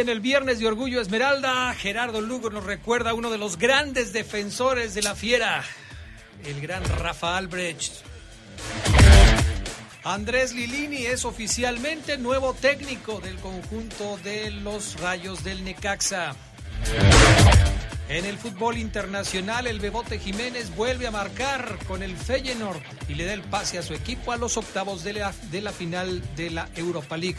En el Viernes de Orgullo Esmeralda, Gerardo Lugo nos recuerda a uno de los grandes defensores de la fiera, el gran Rafa Albrecht. Andrés Lilini es oficialmente nuevo técnico del conjunto de los Rayos del Necaxa. En el fútbol internacional, el Bebote Jiménez vuelve a marcar con el Feyenoord y le da el pase a su equipo a los octavos de la, de la final de la Europa League.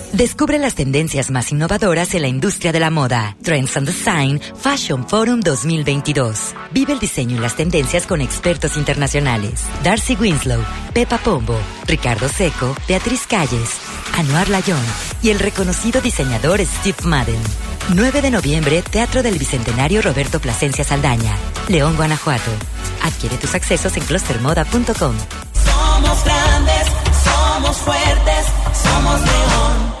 Descubre las tendencias más innovadoras en la industria de la moda. Trends and Design Fashion Forum 2022. Vive el diseño y las tendencias con expertos internacionales. Darcy Winslow, Pepa Pombo, Ricardo Seco, Beatriz Calles, Anuar Layón y el reconocido diseñador Steve Madden. 9 de noviembre, Teatro del Bicentenario Roberto Plasencia Saldaña, León, Guanajuato. Adquiere tus accesos en clustermoda.com. Somos grandes, somos fuertes, somos León.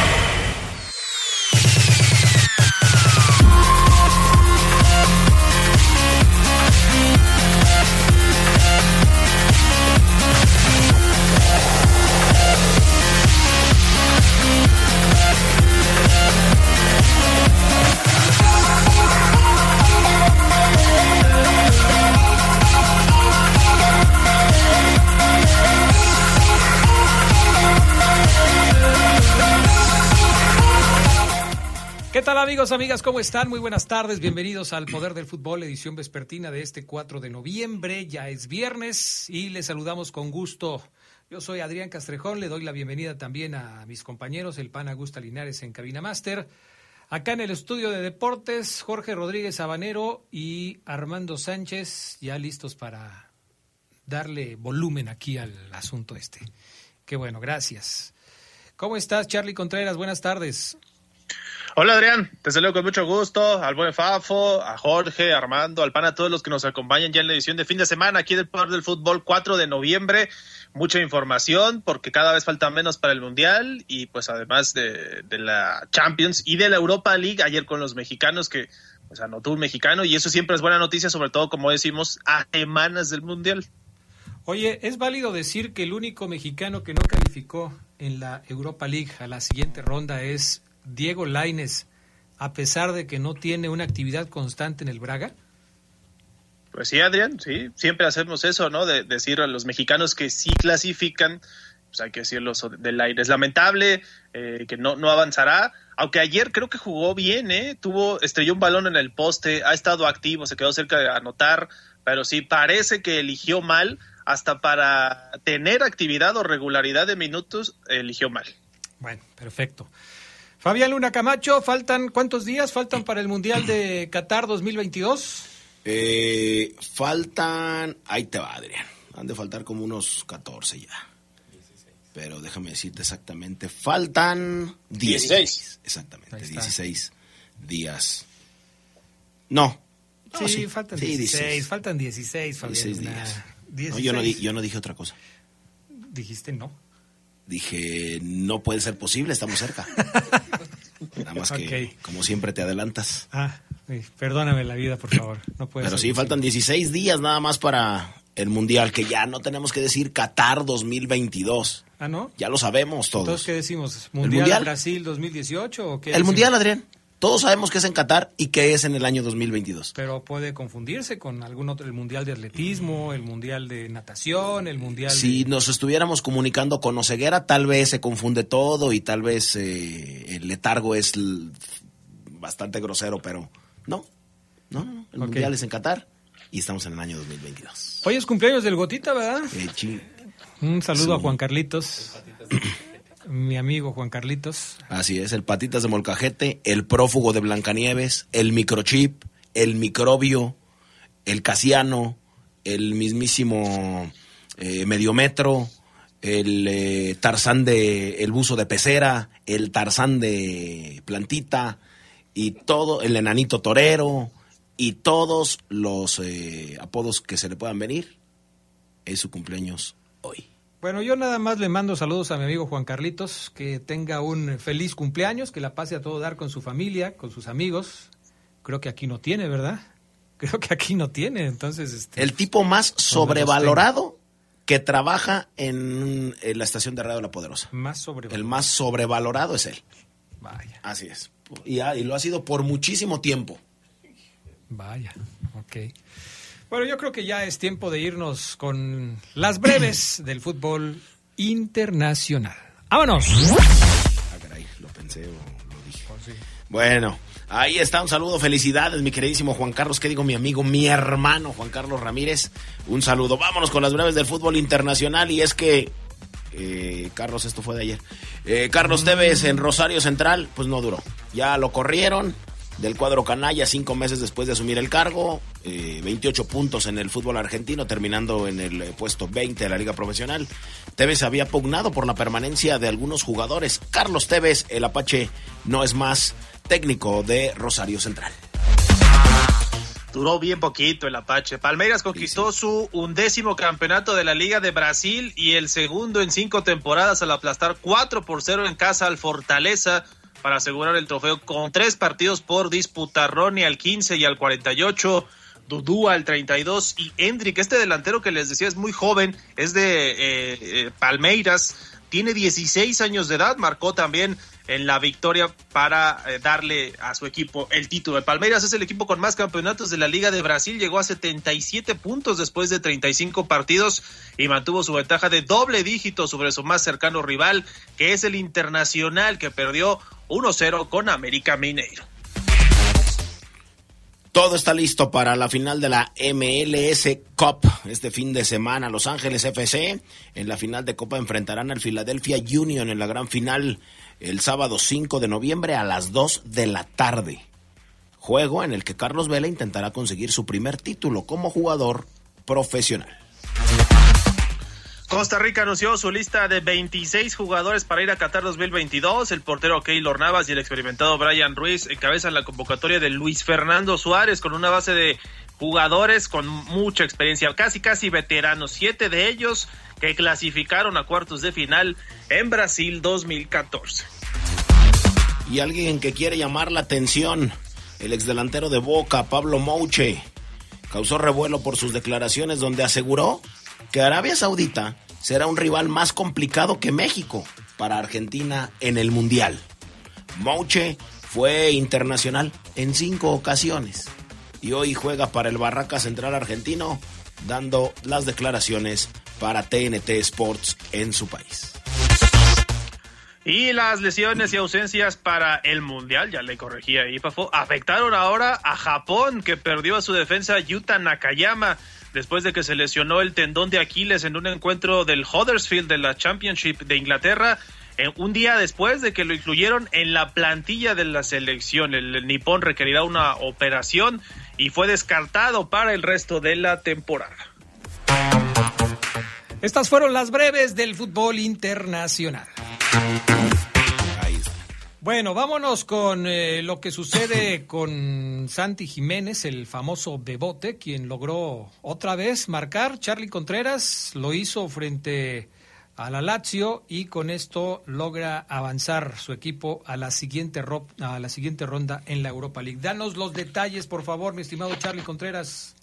¿Qué tal amigos, amigas? ¿Cómo están? Muy buenas tardes. Bienvenidos al Poder del Fútbol, edición vespertina de este 4 de noviembre. Ya es viernes y les saludamos con gusto. Yo soy Adrián Castrejón, le doy la bienvenida también a mis compañeros, el pan Augusta Linares en Cabina Master. Acá en el estudio de deportes, Jorge Rodríguez Habanero y Armando Sánchez, ya listos para darle volumen aquí al asunto este. Qué bueno, gracias. ¿Cómo estás, Charlie Contreras? Buenas tardes. Hola Adrián, te saludo con mucho gusto, al buen Fafo, a Jorge, a Armando, al PAN, a todos los que nos acompañan ya en la edición de fin de semana aquí del Poder del Fútbol 4 de noviembre. Mucha información porque cada vez falta menos para el Mundial y pues además de, de la Champions y de la Europa League ayer con los mexicanos que pues anotó un mexicano y eso siempre es buena noticia, sobre todo como decimos a semanas del Mundial. Oye, ¿es válido decir que el único mexicano que no calificó en la Europa League a la siguiente ronda es Diego Laines, a pesar de que no tiene una actividad constante en el Braga? Pues sí, Adrián, sí, siempre hacemos eso, ¿no? De, decir a los mexicanos que sí clasifican, pues hay que decirlo de Laines. Lamentable eh, que no, no avanzará, aunque ayer creo que jugó bien, ¿eh? Tuvo, estrelló un balón en el poste, ha estado activo, se quedó cerca de anotar, pero sí parece que eligió mal, hasta para tener actividad o regularidad de minutos, eligió mal. Bueno, perfecto. Fabián Luna Camacho, faltan ¿cuántos días faltan para el Mundial de Qatar 2022? Eh, faltan, ahí te va Adrián, han de faltar como unos 14 ya. Pero déjame decirte exactamente, faltan 16. 16. Exactamente, 16 días. No. no sí, sí, faltan sí, 16, 16, faltan 16, Fabián 16 días. No, yo, no di, yo no dije otra cosa. Dijiste no. Dije, no puede ser posible, estamos cerca. Nada más que, como siempre, te adelantas. Ah, perdóname la vida, por favor. No puede Pero sí, faltan 16 días nada más para el Mundial, que ya no tenemos que decir Qatar 2022. Ah, ¿no? Ya lo sabemos todos. Entonces, ¿qué decimos? ¿Mundial, Brasil 2018 o qué? El Mundial, Adrián. Todos sabemos que es en Qatar y que es en el año 2022. Pero puede confundirse con algún otro, el Mundial de Atletismo, el Mundial de Natación, el Mundial Si nos estuviéramos comunicando con Oseguera, tal vez se confunde todo y tal vez eh, el letargo es bastante grosero, pero no, no, no, el Mundial es en Qatar y estamos en el año 2022. Hoy es cumpleaños del Gotita, ¿verdad? Eh, Un saludo a Juan Carlitos mi amigo Juan Carlitos. Así es, el Patitas de Molcajete, el prófugo de Blancanieves, el microchip, el microbio, el casiano, el mismísimo eh, mediometro, el eh, tarzán de el buzo de pecera, el tarzán de plantita y todo, el enanito torero y todos los eh, apodos que se le puedan venir. Es su cumpleaños hoy. Bueno, yo nada más le mando saludos a mi amigo Juan Carlitos, que tenga un feliz cumpleaños, que la pase a todo dar con su familia, con sus amigos. Creo que aquí no tiene, ¿verdad? Creo que aquí no tiene, entonces... Este, el tipo más sobrevalorado que trabaja en, la estación de Radio La Poderosa. Más sobrevalorado. El más sobrevalorado es él. Vaya. Así es. Y, y lo ha sido por muchísimo tiempo. Vaya, ok. Bueno, yo creo que ya es tiempo de irnos con las breves del fútbol internacional. ¡Vámonos! Ah, caray, lo pensé o lo dije. Oh, bueno, ahí está, un saludo, felicidades, mi queridísimo Juan Carlos, ¿qué digo mi amigo, mi hermano Juan Carlos Ramírez? Un saludo. Vámonos con las breves del fútbol internacional y es que eh, Carlos, esto fue de ayer. Eh, Carlos Tevez en Rosario Central, pues no duró. Ya lo corrieron, del cuadro canalla cinco meses después de asumir el cargo, 28 eh, puntos en el fútbol argentino, terminando en el eh, puesto 20 de la liga profesional. Tevez había pugnado por la permanencia de algunos jugadores. Carlos Tevez, el Apache, no es más técnico de Rosario Central. Duró bien poquito el Apache. Palmeiras conquistó su undécimo campeonato de la Liga de Brasil y el segundo en cinco temporadas al aplastar 4 por 0 en casa al Fortaleza para asegurar el trofeo con tres partidos por disputar. Ronnie al 15 y al 48. Dudú al 32 y Hendrik, este delantero que les decía es muy joven, es de eh, eh, Palmeiras, tiene 16 años de edad, marcó también en la victoria para eh, darle a su equipo el título. El Palmeiras es el equipo con más campeonatos de la Liga de Brasil, llegó a 77 puntos después de 35 partidos y mantuvo su ventaja de doble dígito sobre su más cercano rival, que es el Internacional, que perdió 1-0 con América Mineiro. Todo está listo para la final de la MLS Cup este fin de semana. Los Ángeles FC en la final de Copa enfrentarán al Philadelphia Union en la gran final el sábado 5 de noviembre a las 2 de la tarde. Juego en el que Carlos Vela intentará conseguir su primer título como jugador profesional. Costa Rica anunció su lista de 26 jugadores para ir a Qatar 2022. El portero Keylor Navas y el experimentado Brian Ruiz encabezan la convocatoria de Luis Fernando Suárez con una base de jugadores con mucha experiencia, casi casi veteranos, siete de ellos que clasificaron a cuartos de final en Brasil 2014. Y alguien que quiere llamar la atención, el exdelantero de Boca, Pablo Mouche, causó revuelo por sus declaraciones donde aseguró que Arabia Saudita será un rival más complicado que México para Argentina en el Mundial. Mouche fue internacional en cinco ocasiones y hoy juega para el Barraca Central argentino dando las declaraciones para TNT Sports en su país. Y las lesiones y ausencias para el Mundial, ya le corregía ahí, afectaron ahora a Japón, que perdió a su defensa Yuta Nakayama después de que se lesionó el tendón de Aquiles en un encuentro del Huddersfield de la Championship de Inglaterra. un día después de que lo incluyeron en la plantilla de la selección, el, nipón requerirá una operación y fue descartado para el resto de la temporada. Estas fueron las breves del fútbol internacional. Bueno, vámonos con eh, lo que sucede con Santi Jiménez, el famoso Bebote, quien logró otra vez marcar. Charlie Contreras lo hizo frente a la Lazio y con esto logra avanzar su equipo a la siguiente a la siguiente ronda en la Europa League. Danos los detalles, por favor, mi estimado Charlie Contreras.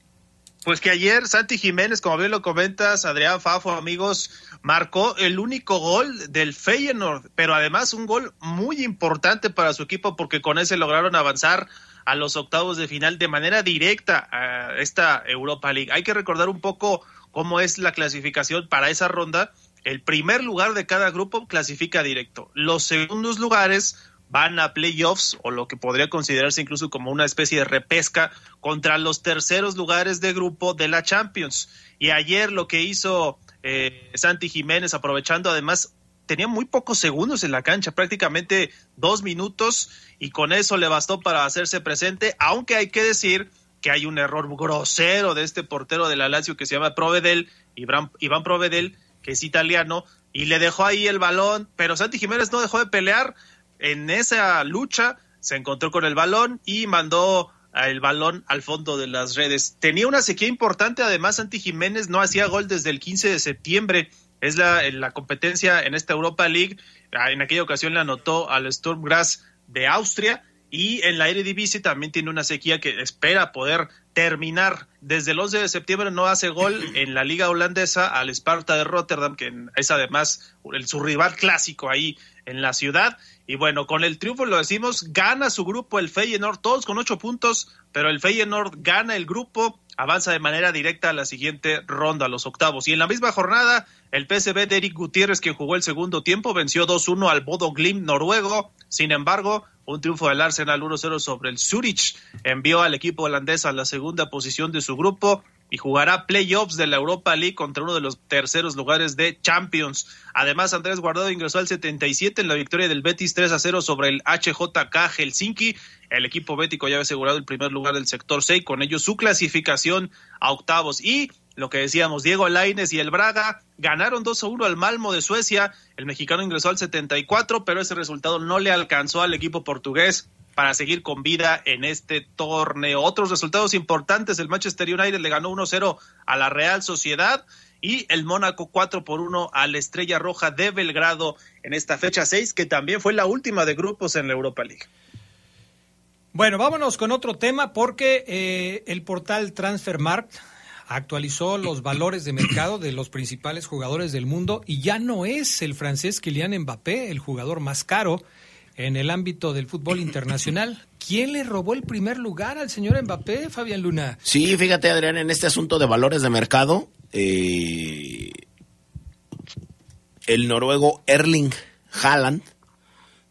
Pues que ayer Santi Jiménez, como bien lo comentas, Adrián Fafo, amigos, marcó el único gol del Feyenoord, pero además un gol muy importante para su equipo porque con ese lograron avanzar a los octavos de final de manera directa a esta Europa League. Hay que recordar un poco cómo es la clasificación para esa ronda. El primer lugar de cada grupo clasifica directo. Los segundos lugares van a playoffs o lo que podría considerarse incluso como una especie de repesca contra los terceros lugares de grupo de la Champions. Y ayer lo que hizo eh, Santi Jiménez, aprovechando además, tenía muy pocos segundos en la cancha, prácticamente dos minutos, y con eso le bastó para hacerse presente, aunque hay que decir que hay un error grosero de este portero de la Lazio que se llama Provedel, Iván, Iván Provedel, que es italiano, y le dejó ahí el balón, pero Santi Jiménez no dejó de pelear, en esa lucha se encontró con el balón y mandó el balón al fondo de las redes. Tenía una sequía importante, además Santi Jiménez no hacía gol desde el 15 de septiembre. Es la, la competencia en esta Europa League. Ah, en aquella ocasión le anotó al Sturm Graz de Austria y en la Eredivisie también tiene una sequía que espera poder terminar. Desde el 11 de septiembre no hace gol en la liga holandesa al Sparta de Rotterdam, que es además el, su rival clásico ahí en la ciudad. Y bueno, con el triunfo lo decimos, gana su grupo el Feyenoord, todos con ocho puntos, pero el Feyenoord gana el grupo, avanza de manera directa a la siguiente ronda, a los octavos. Y en la misma jornada, el PSV de Eric Gutiérrez, quien jugó el segundo tiempo, venció 2-1 al Bodo Glim noruego. Sin embargo, un triunfo del Arsenal 1-0 sobre el Zurich envió al equipo holandés a la segunda posición de su grupo y jugará playoffs de la Europa League contra uno de los terceros lugares de Champions. Además, Andrés Guardado ingresó al 77 en la victoria del Betis 3 a 0 sobre el HJK Helsinki. El equipo bético ya ha asegurado el primer lugar del sector 6, con ello su clasificación a octavos. Y lo que decíamos, Diego Laines y el Braga ganaron 2 a 1 al Malmo de Suecia. El mexicano ingresó al 74, pero ese resultado no le alcanzó al equipo portugués para seguir con vida en este torneo. Otros resultados importantes, el Manchester United le ganó 1-0 a la Real Sociedad y el Mónaco 4 por 1 a la Estrella Roja de Belgrado en esta fecha 6, que también fue la última de grupos en la Europa League. Bueno, vámonos con otro tema porque eh, el portal Transfermarkt actualizó los valores de mercado de los principales jugadores del mundo y ya no es el francés Kylian Mbappé el jugador más caro en el ámbito del fútbol internacional. ¿Quién le robó el primer lugar al señor Mbappé, Fabián Luna? Sí, fíjate, Adrián, en este asunto de valores de mercado, eh, el noruego Erling Haaland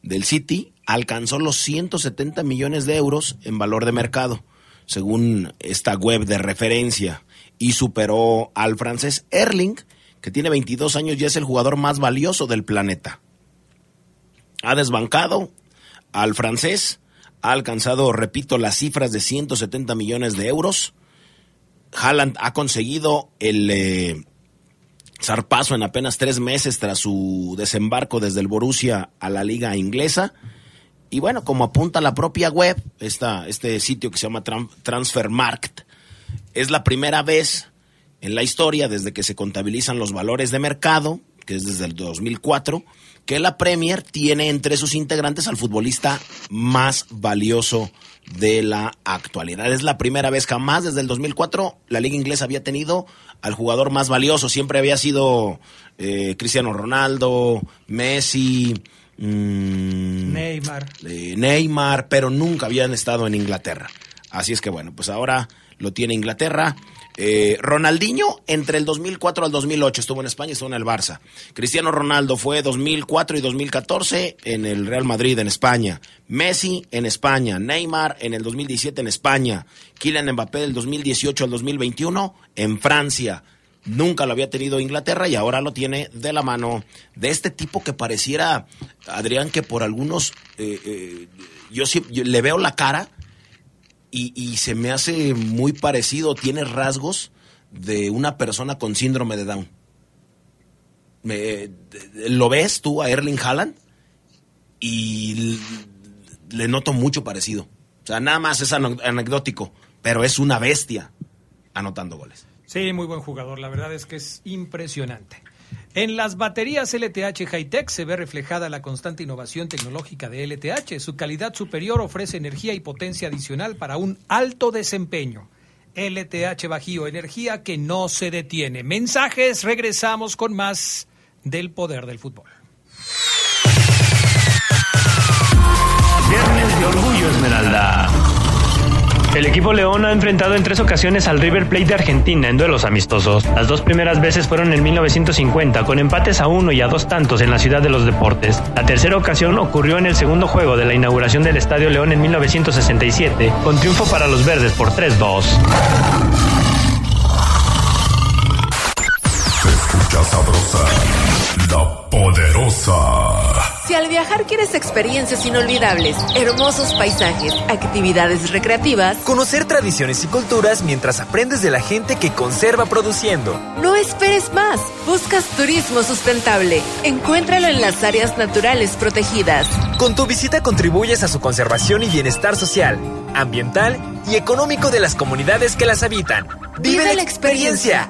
del City alcanzó los 170 millones de euros en valor de mercado, según esta web de referencia, y superó al francés Erling, que tiene 22 años y es el jugador más valioso del planeta ha desbancado al francés, ha alcanzado, repito, las cifras de 170 millones de euros. Haaland ha conseguido el eh, zarpazo en apenas tres meses tras su desembarco desde el Borussia a la liga inglesa. Y bueno, como apunta la propia web, esta, este sitio que se llama Transfermarkt, es la primera vez en la historia desde que se contabilizan los valores de mercado, que es desde el 2004, que la Premier tiene entre sus integrantes al futbolista más valioso de la actualidad. Es la primera vez jamás desde el 2004 la liga inglesa había tenido al jugador más valioso. Siempre había sido eh, Cristiano Ronaldo, Messi, mm, Neymar. Eh, Neymar, pero nunca habían estado en Inglaterra. Así es que bueno, pues ahora lo tiene Inglaterra. Eh, Ronaldinho entre el 2004 al 2008 estuvo en España, estuvo en el Barça. Cristiano Ronaldo fue 2004 y 2014 en el Real Madrid en España. Messi en España. Neymar en el 2017 en España. Kylian Mbappé del 2018 al 2021 en Francia. Nunca lo había tenido Inglaterra y ahora lo tiene de la mano de este tipo que pareciera, Adrián, que por algunos, eh, eh, yo, yo le veo la cara y, se me hace muy parecido, tiene rasgos de una persona con síndrome de Down. ¿Lo ves tú a Erling Haaland? Y le noto mucho parecido. O sea, nada más es anecdótico, pero es una bestia anotando goles. Sí, muy buen jugador. La verdad es que es impresionante. En las baterías LTH Hightech se ve reflejada la constante innovación tecnológica de LTH. Su calidad superior ofrece energía y potencia adicional para un alto desempeño. LTH Bajío, energía que no se detiene. Mensajes, regresamos con más del poder del fútbol. Viernes de Orgullo Esmeralda. El equipo León ha enfrentado en tres ocasiones al River Plate de Argentina en duelos amistosos. Las dos primeras veces fueron en 1950, con empates a uno y a dos tantos en la ciudad de los deportes. La tercera ocasión ocurrió en el segundo juego de la inauguración del Estadio León en 1967, con triunfo para los verdes por 3-2. Se escucha sabrosa, la poderosa. Si al viajar quieres experiencias inolvidables, hermosos paisajes, actividades recreativas, conocer tradiciones y culturas mientras aprendes de la gente que conserva produciendo. No esperes más. Buscas turismo sustentable. Encuéntralo en las áreas naturales protegidas. Con tu visita contribuyes a su conservación y bienestar social, ambiental y económico de las comunidades que las habitan. Vive, la experiencia.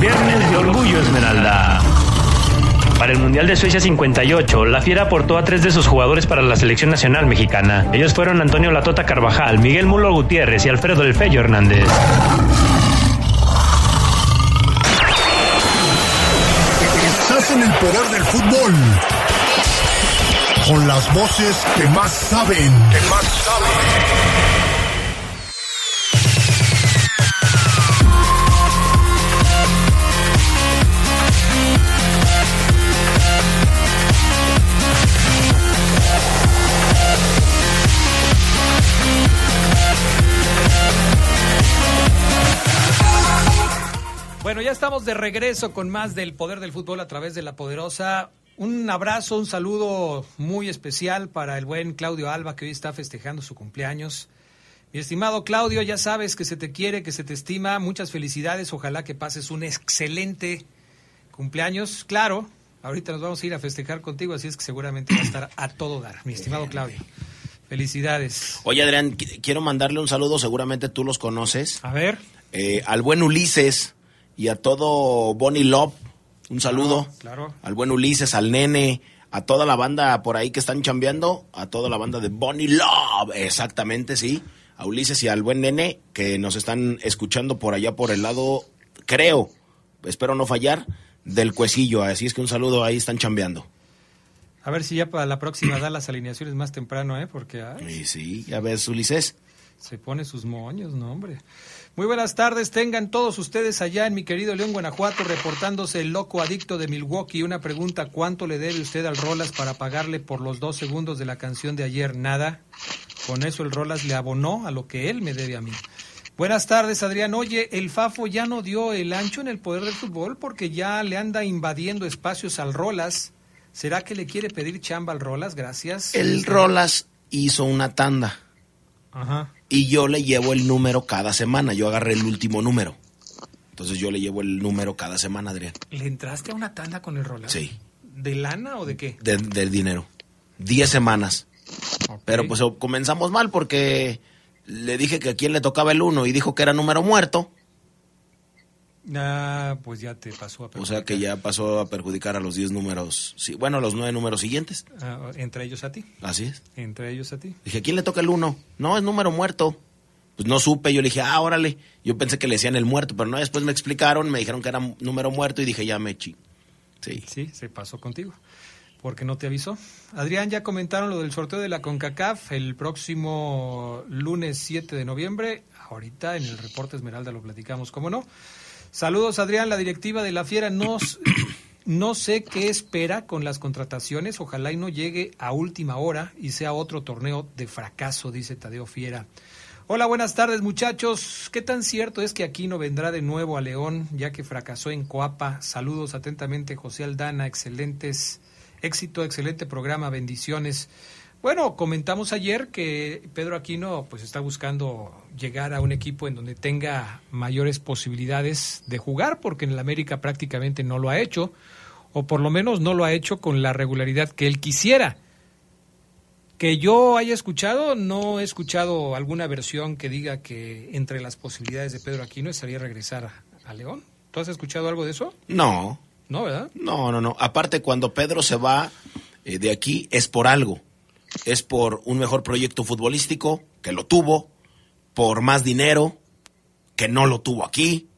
Viernes de Orgullo Esmeralda. Para el Mundial de Suecia 58, la Fiera aportó a tres de sus jugadores para la selección nacional mexicana. Ellos fueron Antonio Latota Carvajal, Miguel Mulo Gutiérrez y Alfredo El Fello Hernández. Estás en el poder del fútbol. Con las voces que más saben. Que más saben. Estamos de regreso con más del poder del fútbol a través de la poderosa. Un abrazo, un saludo muy especial para el buen Claudio Alba que hoy está festejando su cumpleaños. Mi estimado Claudio, ya sabes que se te quiere, que se te estima. Muchas felicidades. Ojalá que pases un excelente cumpleaños. Claro, ahorita nos vamos a ir a festejar contigo, así es que seguramente va a estar a todo dar. Mi estimado Claudio. Felicidades. Oye, Adrián, qu- quiero mandarle un saludo, seguramente tú los conoces. A ver. Eh, al buen Ulises y a todo Bonnie Love, un saludo. Claro. Al buen Ulises, al nene, a toda la banda por ahí que están chambeando, a toda la banda de Bonnie Love, exactamente, sí. A Ulises y al buen nene que nos están escuchando por allá por el lado, creo, espero no fallar, del cuecillo. Así es que un saludo, ahí están chambeando. A ver si ya para la próxima da las alineaciones más temprano, ¿eh? Porque ay, Sí, sí, ya ves, Ulises. se pone sus moños, no, hombre. Muy buenas tardes, tengan todos ustedes allá en mi querido León, Guanajuato, reportándose el loco adicto de Milwaukee. Una pregunta, ¿cuánto le debe usted al Rolas para pagarle por los dos segundos de la canción de ayer? Nada. Con eso el Rolas le abonó a lo que él me debe a mí. Buenas tardes, Adrián. Oye, el Fafo ya no dio el ancho en el poder del fútbol porque ya le anda invadiendo espacios al Rolas. ¿Será que le quiere pedir chamba al Rolas? Gracias. El Rolas hizo una tanda Ajá. Y yo le llevo el número cada semana. Yo agarré el último número. Entonces yo le llevo el número cada semana, Adrián. ¿Le entraste a una tanda con el Rolas? Sí, ¿De lana o de qué? de- del dinero. Diez semanas. Pero pues comenzamos mal porque le dije que a quién le tocaba el uno y dijo que era número muerto. Ah, pues ya te pasó a perjudicar. O sea que ya pasó a perjudicar a los 10 números, sí, bueno, a los 9 números siguientes. Ah, entre ellos a ti. Así es. Entre ellos a ti. Dije, ¿a quién le toca el 1? No, es número muerto. Pues no supe, yo le dije, ah, órale. Yo pensé que le decían el muerto, pero no, después me explicaron, me dijeron que era número muerto y dije, ya me chi. Sí. Sí, se pasó contigo. Porque no te avisó. Adrián, ya comentaron lo del sorteo de la CONCACAF el próximo lunes 7 de noviembre. Ahorita en el reporte Esmeralda lo platicamos, ¿cómo no? Saludos, Adrián. La directiva de la Fiera no, no sé qué espera con las contrataciones. Ojalá y no llegue a última hora y sea otro torneo de fracaso, dice Tadeo Fiera. Hola, buenas tardes, muchachos. ¿Qué tan cierto es que aquí no vendrá de nuevo a León, ya que fracasó en Coapa? Saludos atentamente, José Aldana. Excelentes, éxito, excelente programa. Bendiciones. Bueno, comentamos ayer que Pedro Aquino pues está buscando llegar a un equipo en donde tenga mayores posibilidades de jugar, porque en el América prácticamente no lo ha hecho, o por lo menos no lo ha hecho con la regularidad que él quisiera. Que yo haya escuchado, no he escuchado alguna versión que diga que entre las posibilidades de Pedro Aquino estaría regresar a, León. ¿Tú has escuchado algo de eso? No. No, ¿verdad? No, no, no. Aparte, cuando Pedro se va eh, de aquí es por algo es por un mejor proyecto futbolístico, que lo tuvo, por más dinero, que no lo tuvo aquí,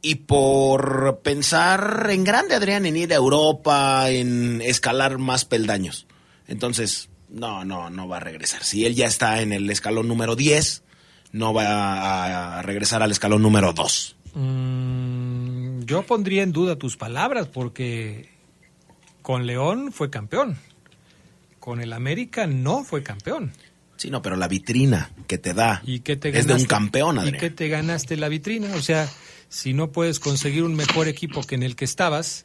y por pensar en grande, Adrián, en ir a Europa, en escalar más peldaños. Entonces, no, no, no va a regresar. Si él ya está en el escalón número 10, no va a regresar al escalón número 2. Mm, yo pondría en duda tus palabras porque con León fue campeón con el América no fue campeón. Sí, no, pero la vitrina que te da ¿Y te es de un campeón, Adrián. ¿Y qué te ganaste la vitrina? O sea, si no puedes conseguir un mejor equipo que en el que estabas,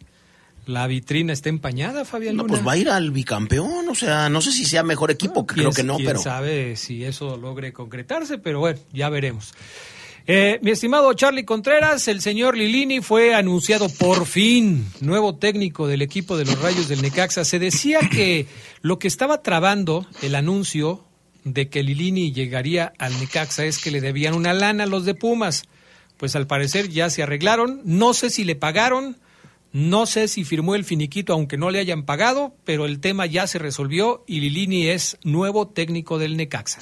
la vitrina está empañada, Fabián No, pues va a ir al bicampeón, o sea, no sé si sea mejor equipo, creo que no, quién pero... sabe si eso logre concretarse, pero bueno, ya veremos. Eh, mi estimado Charlie Contreras, el señor Lilini fue anunciado por fin nuevo técnico del equipo de los Rayos del Necaxa. Se decía que lo que estaba trabando el anuncio de que Lilini llegaría al Necaxa es que le debían una lana a los de Pumas. Pues al parecer ya se arreglaron. No sé si le pagaron, no sé si firmó el finiquito aunque no le hayan pagado, pero el tema ya se resolvió y Lilini es nuevo técnico del Necaxa.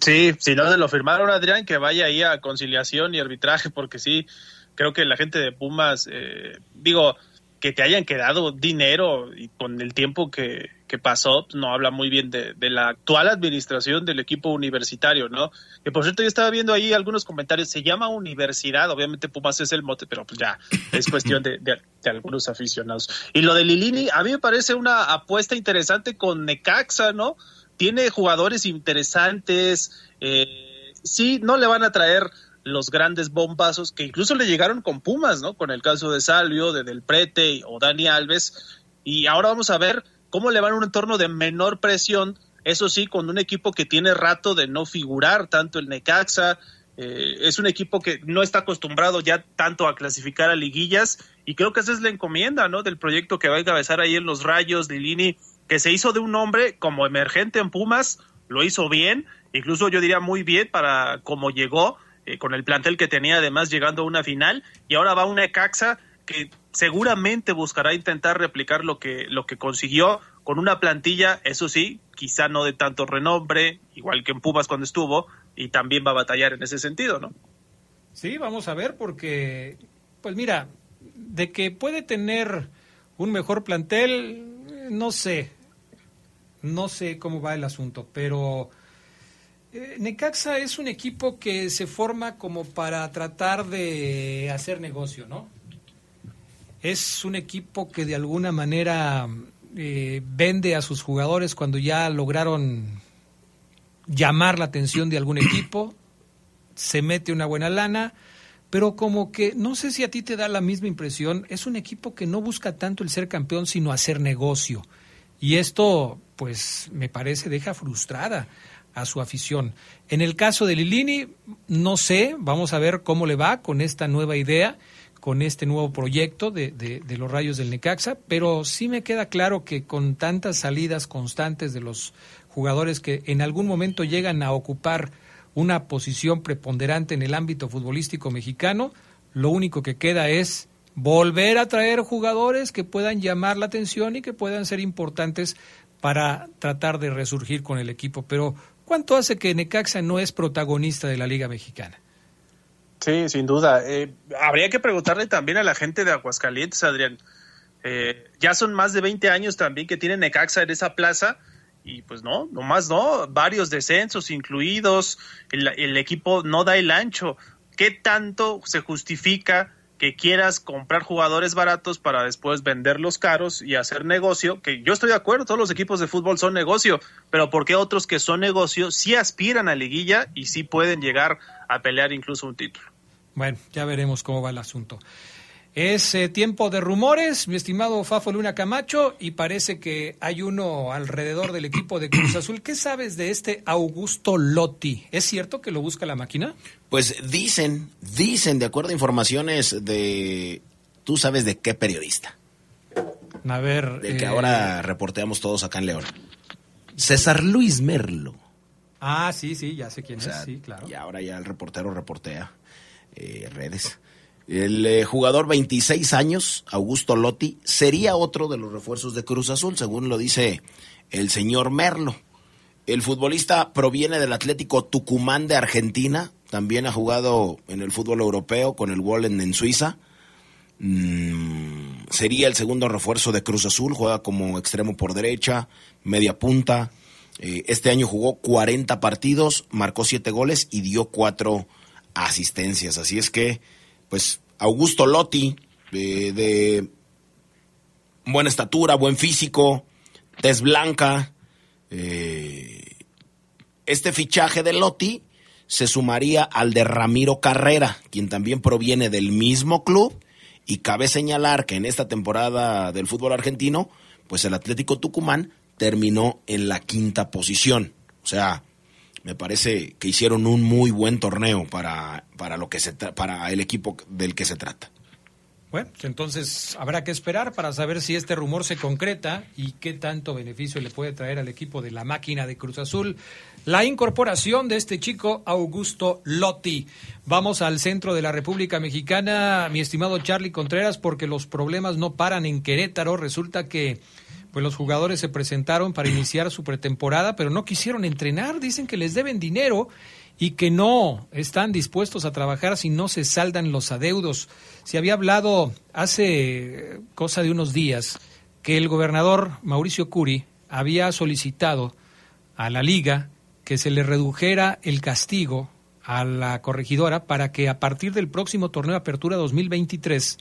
Sí, si no se lo firmaron, Adrián, que vaya ahí a conciliación y arbitraje, porque sí, creo que la gente de Pumas, eh, digo, que te hayan quedado dinero y con el tiempo que, que pasó, pues, no habla muy bien de, la actual administración del equipo universitario, ¿no? Que por cierto, yo estaba viendo ahí algunos comentarios, se llama universidad, obviamente Pumas es el mote, pero pues ya, es cuestión de, de, de algunos aficionados. Y lo de Lilini, a mí me parece una apuesta interesante con Necaxa, ¿no? Tiene jugadores interesantes, eh, sí, no le van a traer los grandes bombazos que incluso le llegaron con Pumas, ¿no? Con el caso de Salvio, de Del Prete o Dani Alves. Y ahora vamos a ver cómo le van a un entorno de menor presión, eso sí, con un equipo que tiene rato de no figurar, tanto el Necaxa, eh, es un equipo que no está acostumbrado ya tanto a clasificar a liguillas y creo que esa es la encomienda, ¿no? Del proyecto que va a encabezar ahí en los Rayos, Lilini, que se hizo de un hombre como emergente en Pumas, lo hizo bien, incluso yo diría muy bien para cómo llegó, eh, con el plantel que tenía, además llegando a una final, y ahora va una Ecaxa que seguramente buscará intentar replicar lo que, lo que consiguió con una plantilla, eso sí, quizá no de tanto renombre, igual que en Pumas cuando estuvo, y también va a batallar en ese sentido, ¿no? Sí, vamos a ver, porque, pues mira, de que puede tener un mejor plantel, no sé, no sé cómo va el asunto, pero eh, Necaxa es un equipo que se forma como para tratar de hacer negocio, ¿no? Es un equipo que de alguna manera eh, vende a sus jugadores cuando ya lograron llamar la atención de algún equipo, se mete una buena lana, pero como que no sé si a ti te da la misma impresión, es un equipo que no busca tanto el ser campeón, sino hacer negocio. Y esto, pues, me parece, deja frustrada a su afición. En el caso de Lilini, no sé, vamos a ver cómo le va con esta nueva idea, con este nuevo proyecto de, los rayos del Necaxa, pero sí me queda claro que con tantas salidas constantes de los jugadores que en algún momento llegan a ocupar una posición preponderante en el ámbito futbolístico mexicano, lo único que queda es volver a traer jugadores que puedan llamar la atención y que puedan ser importantes para tratar de resurgir con el equipo. Pero, ¿cuánto hace que Necaxa no es protagonista de la Liga Mexicana? Sí, sin duda. Eh, habría que preguntarle también a la gente de Aguascalientes, Adrián. Eh, ya son más de 20 años también que tiene Necaxa en esa plaza y pues no, nomás no, varios descensos incluidos, el, el equipo no da el ancho. ¿Qué tanto se justifica que quieras comprar jugadores baratos para después venderlos caros y hacer negocio, que yo estoy de acuerdo, todos los equipos de fútbol son negocio, pero ¿por qué otros que son negocio sí aspiran a liguilla y sí pueden llegar a pelear incluso un título? Bueno, ya veremos cómo va el asunto. Es eh, tiempo de rumores, mi estimado Fafo Luna Camacho, y parece que hay uno alrededor del equipo de Cruz Azul. ¿Qué sabes de este Augusto Lotti? ¿Es cierto que lo busca la máquina? Pues dicen, dicen, de acuerdo a informaciones de... ¿Tú sabes de qué periodista? A ver... De que ahora eh, reporteamos todos acá en León. César Luis Merlo. Ah, sí, sí, ya sé quién es, sí, claro. Y ahora ya el reportero reportea eh, redes. El eh, jugador 26 años, Augusto Lotti, sería otro de los refuerzos de Cruz Azul, según lo dice el señor Merlo. El futbolista proviene del Atlético Tucumán de Argentina, también ha jugado en el fútbol europeo con el Wollen en Suiza. Mm, sería el segundo refuerzo de Cruz Azul, juega como extremo por derecha, media punta. Eh, este año jugó 40 partidos, marcó 7 goles y dio 4 asistencias. Así es que, pues, Augusto Lotti, eh, de buena estatura, buen físico, tez blanca. Eh, este fichaje de Lotti se sumaría al de Ramiro Carrera, quien también proviene del mismo club. Y cabe señalar que en esta temporada del fútbol argentino, pues el Atlético Tucumán terminó en la quinta posición. O sea, me parece que hicieron un muy buen torneo para, para, lo que se para el equipo del que se trata. Bueno, entonces habrá que esperar para saber si este rumor se concreta y qué tanto beneficio le puede traer al equipo de la máquina de Cruz Azul la incorporación de este chico Augusto Lotti. Vamos al centro de la República Mexicana, mi estimado Charlie Contreras, porque los problemas no paran en Querétaro. Resulta que pues los jugadores se presentaron para iniciar su pretemporada, pero no quisieron entrenar, dicen que les deben dinero y que no están dispuestos a trabajar si no se saldan los adeudos. Se había hablado hace cosa de unos días que el gobernador Mauricio Curi había solicitado a la liga que se le redujera el castigo a la corregidora para que a partir del próximo torneo de Apertura 2023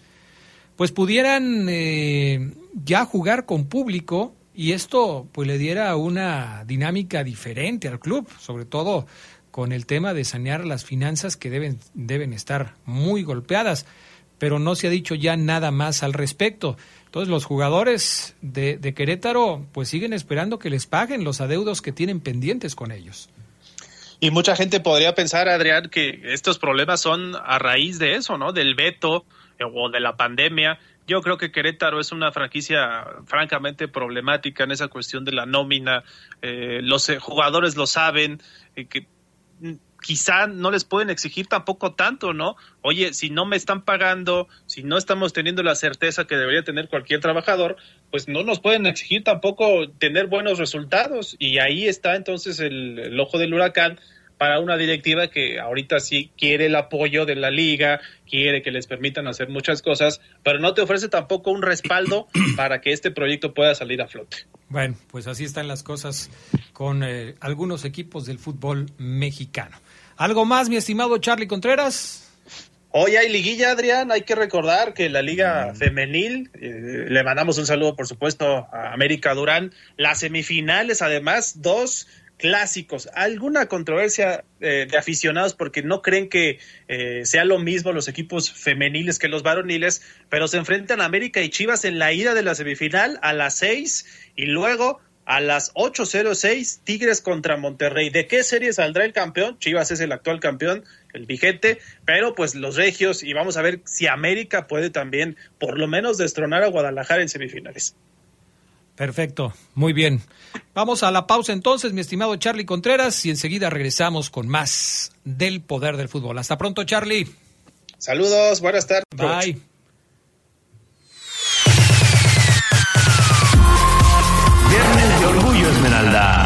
pues pudieran eh, ya jugar con público y esto pues le diera una dinámica diferente al club, sobre todo con el tema de sanear las finanzas que deben, deben estar muy golpeadas, pero no se ha dicho ya nada más al respecto. Entonces los jugadores de, de Querétaro pues siguen esperando que les paguen los adeudos que tienen pendientes con ellos. Y mucha gente podría pensar, Adrián, que estos problemas son a raíz de eso, ¿no? Del veto o de la pandemia. Yo creo que Querétaro es una franquicia francamente problemática en esa cuestión de la nómina. Eh, los eh, jugadores lo saben, eh, que quizá no les pueden exigir tampoco tanto, ¿no? Oye, si no me están pagando, si no estamos teniendo la certeza que debería tener cualquier trabajador, pues no nos pueden exigir tampoco tener buenos resultados. Y ahí está entonces el ojo del huracán para una directiva que ahorita sí quiere el apoyo de la liga, quiere que les permitan hacer muchas cosas, pero no te ofrece tampoco un respaldo para que este proyecto pueda salir a flote. Bueno, pues así están las cosas con eh, algunos equipos del fútbol mexicano. ¿Algo más, mi estimado Charlie Contreras? Hoy hay liguilla, Adrián. Hay que recordar que la Liga Femenil, eh, le mandamos un saludo, por supuesto, a América Durán. Las semifinales, además, dos clásicos. ¿Alguna controversia eh, de aficionados porque no creen que eh, sea lo mismo los equipos femeniles que los varoniles, pero se enfrentan a América y Chivas en la ida de la semifinal a las seis y luego a las 8.06 Tigres contra Monterrey. ¿De qué serie saldrá el campeón? Chivas es el actual campeón, el vigente, pero pues los regios y vamos a ver si América puede también por lo menos destronar a Guadalajara en semifinales. Perfecto, muy bien. Vamos a la pausa entonces, mi estimado Charlie Contreras, y enseguida regresamos con más del poder del fútbol. Hasta pronto, Charlie. Saludos, buenas tardes. Bye. Viernes de Orgullo Esmeralda.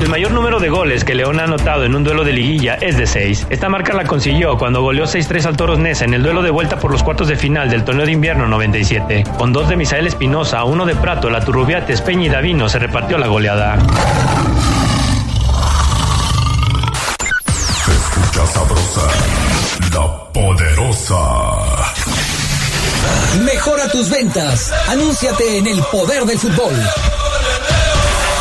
El mayor número de goles que León ha anotado en un duelo de liguilla es de 6. Esta marca la consiguió cuando goleó 6-3 al Toros Nesa en el duelo de vuelta por los cuartos de final del torneo de invierno 97. Con dos de Misael Espinosa, uno de Prato, la Turrubiates, Peña y Davino se repartió la goleada. Se escucha sabrosa, la poderosa. Mejora tus ventas. Anúnciate en el poder del fútbol.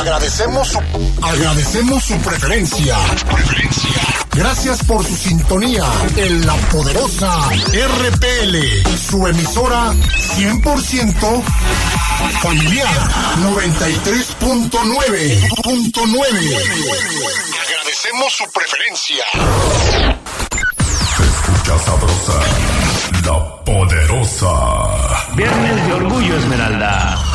Agradecemos su, agradecemos su preferencia. Gracias por su sintonía en la poderosa RPL, su emisora 100% familiar 93.9.9. Agradecemos su preferencia. Se escucha sabrosa, la poderosa. Viernes de Orgullo Esmeralda.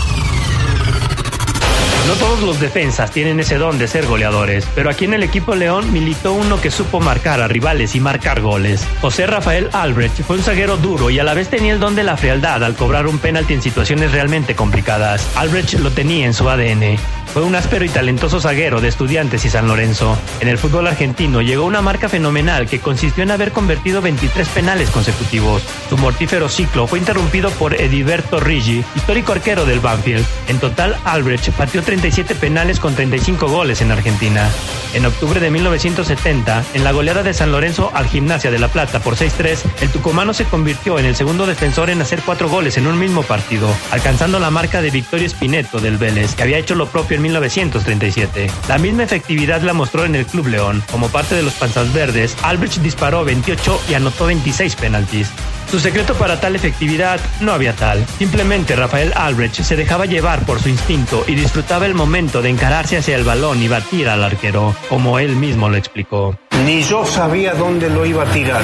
No todos los defensas tienen ese don de ser goleadores, pero aquí en el equipo León militó uno que supo marcar a rivales y marcar goles. José Rafael Albrecht fue un zaguero duro y a la vez tenía el don de la frialdad al cobrar un penalti en situaciones realmente complicadas. Albrecht lo tenía en su ADN. Fue un áspero y talentoso zaguero de Estudiantes y San Lorenzo. En el fútbol argentino llegó una marca fenomenal que consistió en haber convertido 23 penales consecutivos. Su mortífero ciclo fue interrumpido por Ediberto Rigi, histórico arquero del Banfield. En total, Albrecht pateó 37 penales con 35 goles en Argentina. En octubre de 1970, en la goleada de San Lorenzo al Gimnasia de La Plata por 6-3, el tucumano se convirtió en el segundo defensor en hacer cuatro goles en un mismo partido, alcanzando la marca de Victorio Spineto del Vélez, que había hecho lo propio en 1937. La misma efectividad la mostró en el Club León. Como parte de los Panzas Verdes, Albrecht disparó 28 y anotó 26 penaltis. Su secreto para tal efectividad no había tal. Simplemente Rafael Albrecht se dejaba llevar por su instinto y disfrutaba el momento de encararse hacia el balón y batir al arquero, como él mismo lo explicó. Ni yo sabía dónde lo iba a tirar.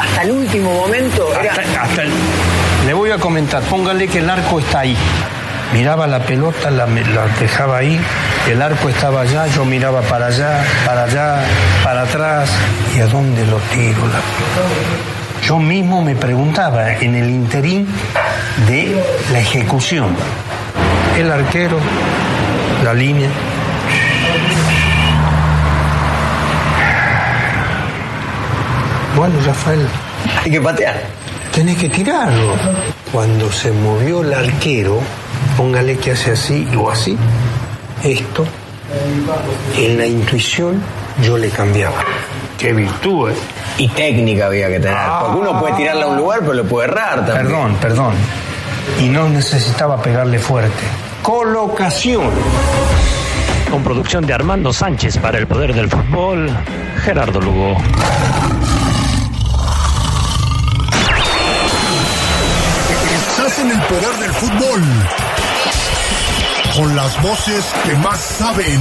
Hasta el último momento. Era... Hasta, hasta el... Le voy a comentar, póngale que el arco está ahí. Miraba la pelota, la, la, dejaba ahí, el arco estaba allá, yo miraba para allá, para allá, para atrás. ¿Y a dónde lo tiro la pelota? Yo mismo me preguntaba en el interín de la ejecución. El arquero, la línea. Bueno, Rafael. Hay que patear. Tenés que tirarlo. Cuando se movió el arquero, póngale que hace así o así, esto, en la intuición yo le cambiaba. Qué virtud, ¿eh? Y técnica había que tener. Porque uno puede tirarla a un lugar, pero le puede errar también. Perdón, perdón. Y no necesitaba pegarle fuerte. Colocación. Con producción de Armando Sánchez para el poder del fútbol, Gerardo Lugo. Estás en el poder del fútbol. Con las voces que más saben.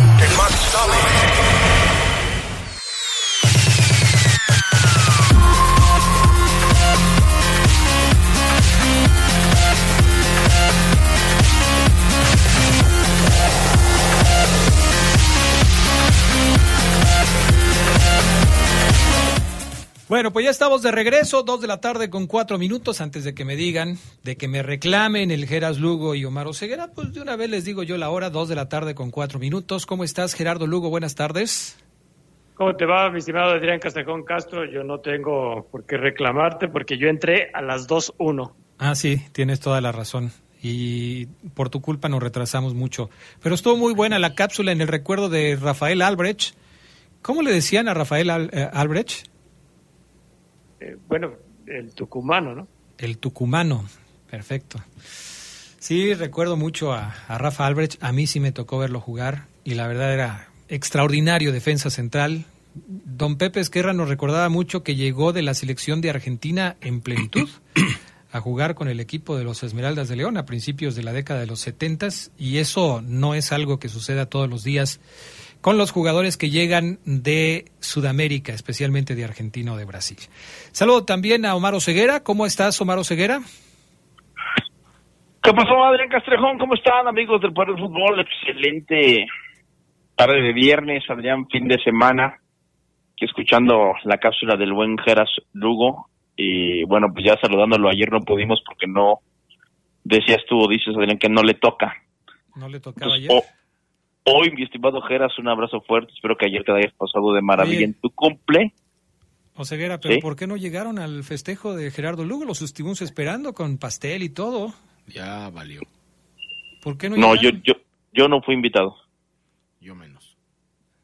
Bueno, pues ya estamos de regreso, dos de la tarde con cuatro minutos antes de que me digan, de que me reclamen el Geras Lugo y Omar Oseguera, pues de una vez les digo yo la hora, dos de la tarde con cuatro minutos. ¿Cómo estás, Gerardo Lugo? Buenas tardes. ¿Cómo te va, mi estimado Adrián Castrejón Castro? Yo no tengo por qué reclamarte porque yo entré a las 2.1. Ah, sí, tienes toda la razón. Y por tu culpa nos retrasamos mucho. Pero estuvo muy buena la cápsula en el recuerdo de Rafael Albrecht. ¿Cómo le decían a Rafael eh, Albrecht? Eh, bueno, el tucumano, ¿no? El tucumano, perfecto. Sí, recuerdo mucho a, a Rafa Albrecht. A mí sí me tocó verlo jugar y la verdad era extraordinario defensa central. Don Pepe Esquerra nos recordaba mucho que llegó de la selección de Argentina en plenitud a jugar con el equipo de los Esmeraldas de León a principios de la década de los 70 y eso no es algo que suceda todos los días con los jugadores que llegan de Sudamérica, especialmente de Argentina o de Brasil. Saludo también a Omar Ceguera. ¿Cómo estás, Omar Ceguera? ¿Qué pasó, Adrián Castrejón? ¿Cómo están, amigos del Poder del Fútbol? Excelente tarde de viernes, Adrián, fin de semana, escuchando la cápsula del buen Geras Lugo, y bueno, pues ya saludándolo ayer no pudimos porque no, decías tú, dices Adrián, que no le toca. No le tocaba ayer. Hoy, mi estimado Geras, un abrazo fuerte, espero que ayer te hayas pasado de maravilla en tu cumple. Oseguera, pero ¿por qué no llegaron al festejo de Gerardo Lugo? Los estuvimos esperando con pastel y todo. Ya valió. ¿Por qué no No, yo, yo, yo no fui invitado. Yo menos.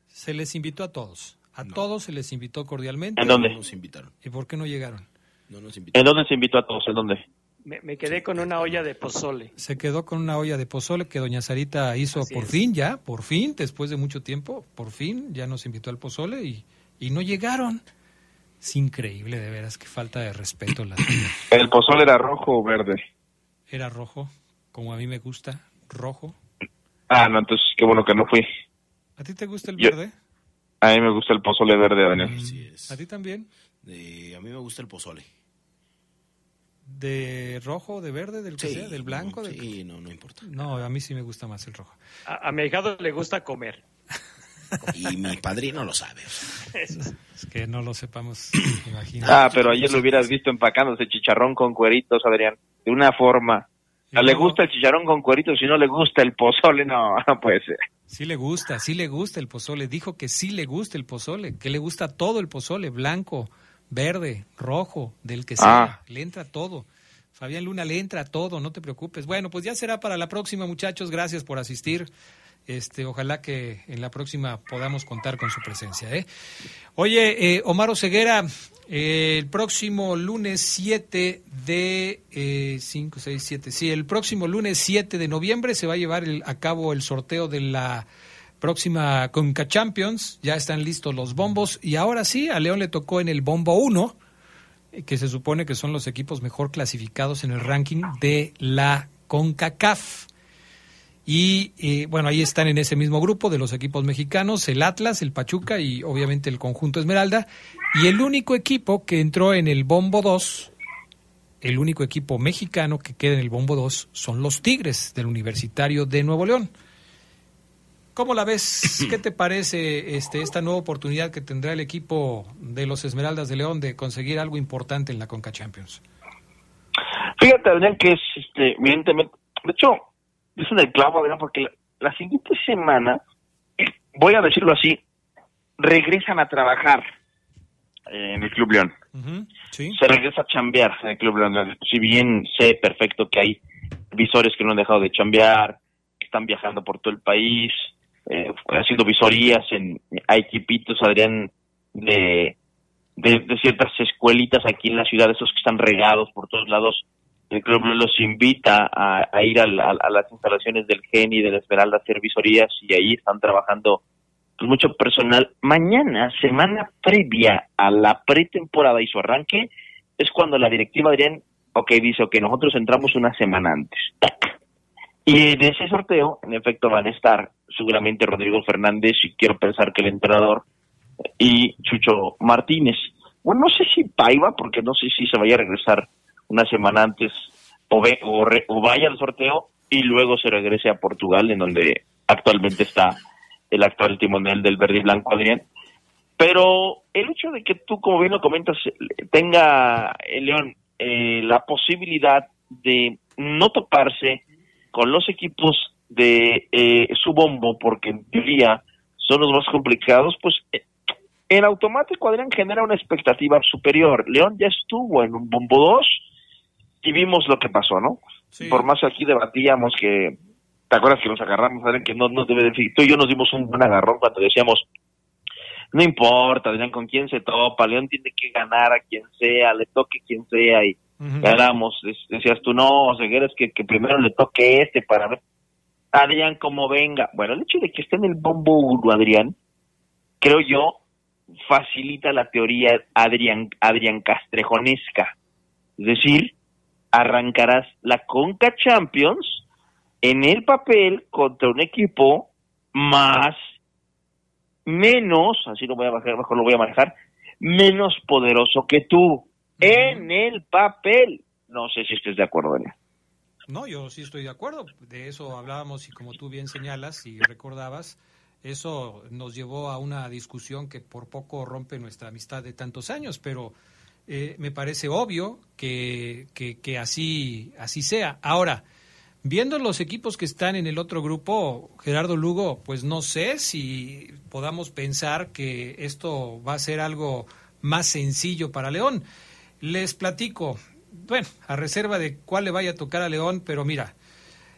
Se les invitó a todos. A todos se les invitó cordialmente. ¿En dónde? nos invitaron. ¿Y por qué no llegaron? No nos ¿En dónde se invitó a todos? ¿En dónde? Me, quedé con una olla de pozole. Se quedó con una olla de pozole que doña Sarita hizo por fin ya, por fin, después de mucho tiempo, por fin ya nos invitó al pozole y, y no llegaron. Es increíble, de veras, qué falta de respeto. La ¿El pozole era rojo o verde? Era rojo, como a mí me gusta, rojo. Ah, no, entonces qué bueno que no fui. ¿A ti te gusta el verde? A mí me gusta el pozole verde, Daniel. ¿A ti también? a mí me gusta el pozole. ¿De rojo, de verde, del que sea, del blanco? No, sí, no, no importa. No, a mí sí me gusta más el rojo. A, mi hijado le gusta comer. y mi padrino lo sabe. Es que no lo sepamos, imagino. Ah, pero ayer lo hubieras visto empacándose chicharrón con cueritos, Adrián. De una forma. No le gusta el chicharrón con cueritos, si no le gusta el pozole, no, no puede ser. Sí le gusta, sí le gusta el pozole. Dijo que sí le gusta el pozole, que le gusta todo el pozole, blanco, verde, rojo, del que sea. Ah. Le entra todo. Fabián Luna le entra todo, no te preocupes. Bueno, pues ya será para la próxima, muchachos. Gracias por asistir. Este, ojalá que en la próxima podamos contar con su presencia. ¿eh? Oye, eh, Omar Oseguera, eh, el próximo lunes 7 de 5, 6, 7, sí, el próximo lunes 7 de noviembre se va a llevar a cabo el sorteo de la próxima Conca Champions. Ya están listos los bombos y ahora sí, a León le tocó en el bombo 1, que se supone que son los equipos mejor clasificados en el ranking de la CONCACAF. Y eh, bueno, ahí están en ese mismo grupo de los equipos mexicanos, el Atlas, el Pachuca y obviamente el conjunto Esmeralda. Y el único equipo que entró en el Bombo 2, el único equipo mexicano que queda en el Bombo 2 son los Tigres del Universitario de Nuevo León. ¿Cómo la ves? ¿Qué te parece este, esta nueva oportunidad que tendrá el equipo de los Esmeraldas de León de conseguir algo importante en la Conca Champions? Fíjate, Daniel, que es, este, evidentemente, de hecho, es un clavo, Adrián, porque la, siguiente semana, voy a decirlo así, regresan a trabajar en el Club León. Se regresa a chambear en el Club León. Si bien sé perfecto que hay visores que no han dejado de chambear, que están viajando por todo el país, eh, haciendo visorías en a equipitos, Adrián, de, de, ciertas escuelitas aquí en la ciudad, esos que están regados por todos lados, el club los invita a, ir a, las instalaciones del GENI, de la Esmeralda, a hacer visorías y ahí están trabajando mucho personal. Mañana, semana previa a la pretemporada y su arranque, es cuando la directiva Adrián, ok, dice, ok, nosotros entramos una semana antes. Y en ese sorteo, en efecto, van a estar seguramente Rodrigo Fernández y quiero pensar que el entrenador y Chucho Martínez. Bueno, no sé si Paiva, porque no sé si se vaya a regresar una semana antes o, ve, o, vaya al sorteo y luego se regrese a Portugal, en donde actualmente está el actual timonel del verde y blanco, Adrián. Pero el hecho de que tú, como bien lo comentas, tenga el León eh, la posibilidad de no toparse con los equipos de eh, su bombo, porque en teoría son los más complicados, pues eh, en automático Adrián genera una expectativa superior. León ya estuvo en un bombo 2 y vimos lo que pasó, ¿no? Por más que aquí debatíamos que, ¿te acuerdas que nos agarramos, Adrián, que no nos debe de Tú y yo nos dimos un buen agarrón cuando decíamos, no importa, Adrián, con quién se topa, León tiene que ganar a quien sea, le toque quien sea y ganamos. Decías tú, no, Ceguera, es que, que primero le toque este para ver. Adrián, como venga. Bueno, el hecho de que esté en el bombo 1, Adrián, creo yo, facilita la teoría Adrián, Adrián Castrejonesca. Es decir, arrancarás la Conca Champions en el papel contra un equipo más, menos, así lo voy a bajar, mejor lo voy a manejar, menos poderoso que tú. En el papel. No sé si estés de acuerdo, Daniel. No, yo sí estoy de acuerdo. De eso hablábamos y como tú bien señalas y recordabas, eso nos llevó a una discusión que por poco rompe nuestra amistad de tantos años, pero eh, me parece obvio que, que, así, así sea. Ahora, viendo los equipos que están en el otro grupo, Gerardo Lugo, pues no sé si podamos pensar que esto va a ser algo más sencillo para León. Les platico, bueno, a reserva de cuál le vaya a tocar a León, pero mira,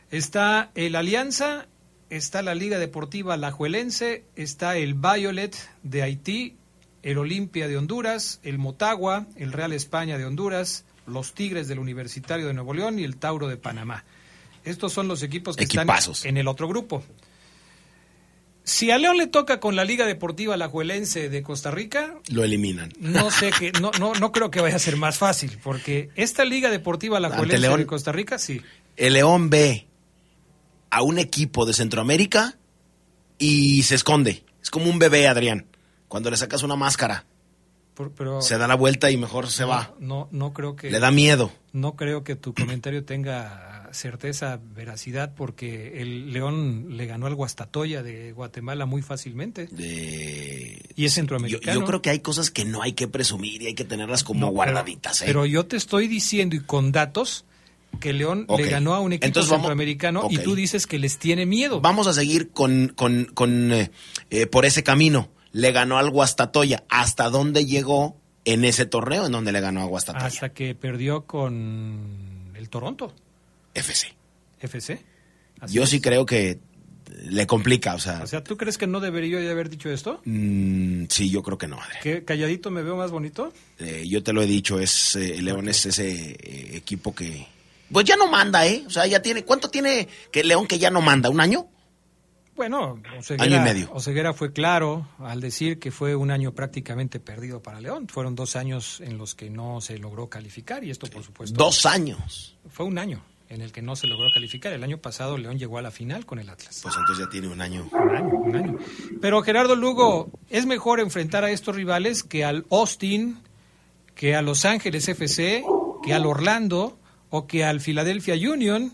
está el Alianza está la Liga Deportiva Lajuelense, está el Violet de Haití, el Olimpia de Honduras, el Motagua, el Real España de Honduras, los Tigres del Universitario de Nuevo León y el Tauro de Panamá. Estos son los equipos que están en el otro grupo. Si a León le toca con la Liga Deportiva Lajuelense de Costa Rica, lo eliminan. No sé que no no no creo que vaya a ser más fácil, porque esta Liga Deportiva Lajuelense de Costa Rica sí. El León B a un equipo de Centroamérica y se esconde. Es como un bebé, Adrián. Cuando le sacas una máscara, se da la vuelta y mejor se va. No, no creo que. Le da miedo. No creo que tu comentario tenga certeza, veracidad, porque el León le ganó al Guastatoya de Guatemala muy fácilmente. Y es centroamericano. Yo, creo que hay cosas que no hay que presumir y hay que tenerlas como guardaditas. ¿eh? pero yo te estoy diciendo y con datos que León le ganó a un equipo centroamericano y tú dices que les tiene miedo. Vamos a seguir con, con, con eh, eh, por ese camino. Le ganó al Guastatoya. ¿Hasta dónde llegó en ese torneo en donde le ganó a Guastatoya? Hasta que perdió con el Toronto. FC. FC. Yo sí creo que le complica, o sea. O sea, ¿tú crees que no debería haber dicho esto? Mm, sí, yo creo que no. ¿Qué calladito me veo más bonito? Eh, yo te lo he dicho, es León es ese equipo que pues ya no manda, ¿eh? O sea, ya tiene. ¿Cuánto tiene que León que ya no manda? ¿Un año? Bueno, año y medio. Oseguera fue claro al decir que fue un año prácticamente perdido para León. Fueron dos años en los que no se logró calificar y esto, por supuesto. Dos años. Fue un año en el que no se logró calificar. El año pasado León llegó a la final con el Atlas. Pues entonces ya tiene un año. Un año, un año. Pero Gerardo Lugo, es mejor enfrentar a estos rivales que al Austin, que a Los Ángeles FC, que al Orlando o que al Philadelphia Union,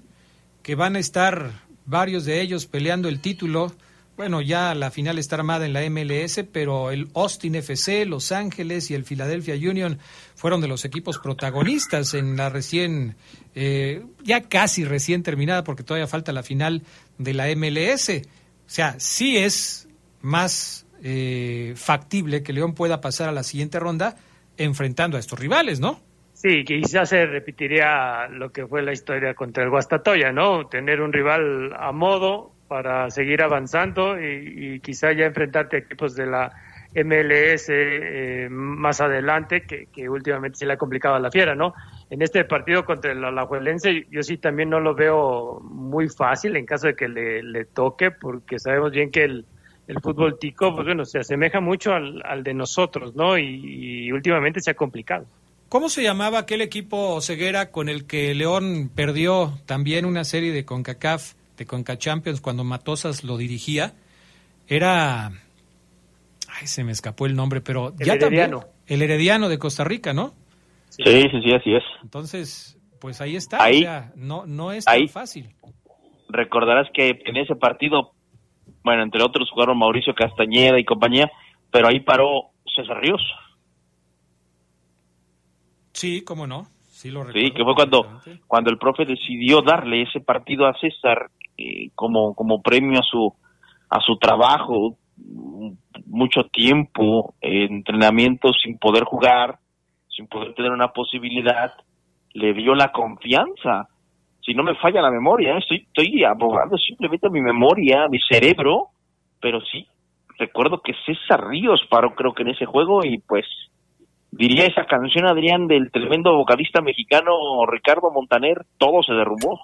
que van a estar varios de ellos peleando el título. Bueno, ya la final está armada en la MLS, pero el Austin FC, Los Ángeles y el Philadelphia Union fueron de los equipos protagonistas en la recién, eh, ya casi recién terminada, porque todavía falta la final de la MLS. O sea, sí es más eh, factible que León pueda pasar a la siguiente ronda enfrentando a estos rivales, ¿no? Sí, quizás se repetiría lo que fue la historia contra el Guastatoya, ¿no? Tener un rival a modo para seguir avanzando y, quizá ya enfrentarte a equipos de la MLS eh, más adelante, que, últimamente se le ha complicado a la fiera, ¿no? En este partido contra el Alajuelense, yo sí también no lo veo muy fácil en caso de que le, toque, porque sabemos bien que el, fútbol tico, pues bueno, se asemeja mucho al, de nosotros, ¿no? y últimamente se ha complicado. ¿Cómo se llamaba aquel equipo ceguera con el que León perdió también una serie de CONCACAF, de CONCA Champions, cuando Matosas lo dirigía? Era. Ay, se me escapó el nombre, pero el ya Herediano. también. El Herediano de Costa Rica, ¿no? Sí, sí, sí, así es. Entonces, pues ahí está. Ahí, no, no es tan fácil. Recordarás que en ese partido, bueno, entre otros jugaron Mauricio Castañeda y compañía, pero ahí paró César Ríos. Sí, cómo no. Sí, lo sí que fue cuando, cuando el profe decidió darle ese partido a César eh, como, como premio a su, a su trabajo. mucho tiempo en entrenamiento sin poder jugar, sin poder tener una posibilidad, le dio la confianza. Si no me falla la memoria, ¿eh? estoy, estoy abogando simplemente mi memoria, mi cerebro, pero sí, recuerdo que César Ríos paró creo que en ese juego y pues diría esa canción Adrián del tremendo vocalista mexicano Ricardo Montaner, todo se derrumbó.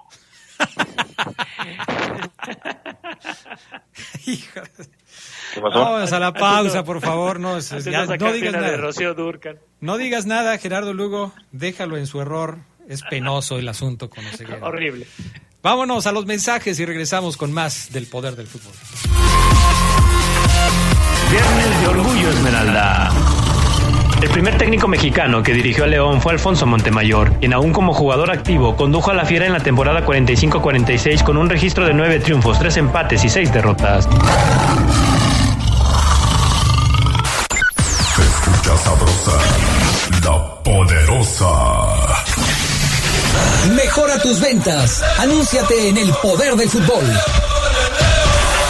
Vamos a la pausa, por favor. No, es- ya, no digas de nada. Rocío Durcan. No digas nada, Gerardo Lugo. Déjalo en su error. Es penoso el asunto con Oseguera. Horrible. Vámonos a los mensajes y regresamos con más del poder del fútbol. Viernes de Orgullo Esmeralda. El primer técnico mexicano que dirigió a León fue Alfonso Montemayor, quien aún como jugador activo condujo a la Fiera en la temporada 45-46 con un registro de 9 triunfos, 3 empates y 6 derrotas. Se escucha sabrosa, la poderosa. Mejora tus ventas. Anúnciate en el poder del fútbol.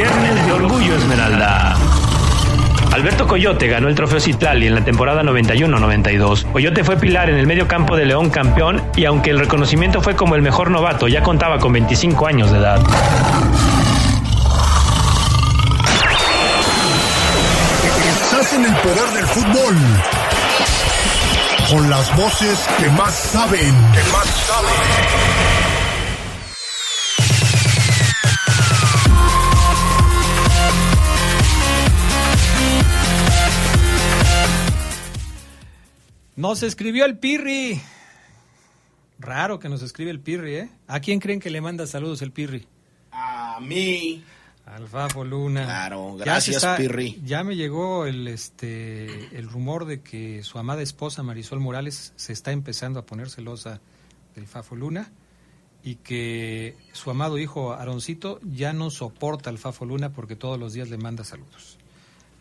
Viernes de Orgullo Esmeralda. Alberto Coyote ganó el trofeo Citlali en la temporada 91-92. Coyote fue pilar en el medio campo de León campeón y aunque el reconocimiento fue como el mejor novato, ya contaba con 25 años de edad. Estás el poder del fútbol. Con las voces que más saben. Que más saben. Nos escribió el Pirri. Raro que nos escribe el Pirri, ¿eh? ¿A quién creen que le manda saludos el Pirri? A mí. Al Fafo Luna. Claro, gracias, está- Pirri. Ya me llegó el, este, el rumor de que su amada esposa Marisol Morales se está empezando a poner celosa del Fafo Luna y que su amado hijo Aroncito ya no soporta al Fafo Luna porque todos los días le manda saludos.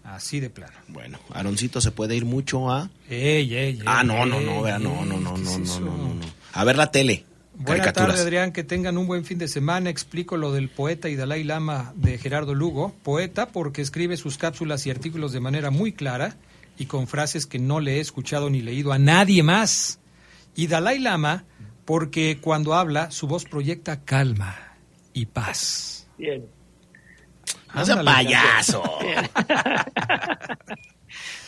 Así de plano. Bueno, Aroncito se puede ir mucho a. Ey, ey, ey, ah, no, no, no, vea, no, no, no, ¿qué no, es no, no, no, no. A ver la tele. Buenas tardes, Adrián. Que tengan un buen fin de semana. Explico lo del poeta y Dalai Lama de Gerardo Lugo. Poeta porque escribe sus cápsulas y artículos de manera muy clara y con frases que no le he escuchado ni leído a nadie más. Y Dalai Lama porque cuando habla su voz proyecta calma y paz. Bien. No sea Ándale, payaso.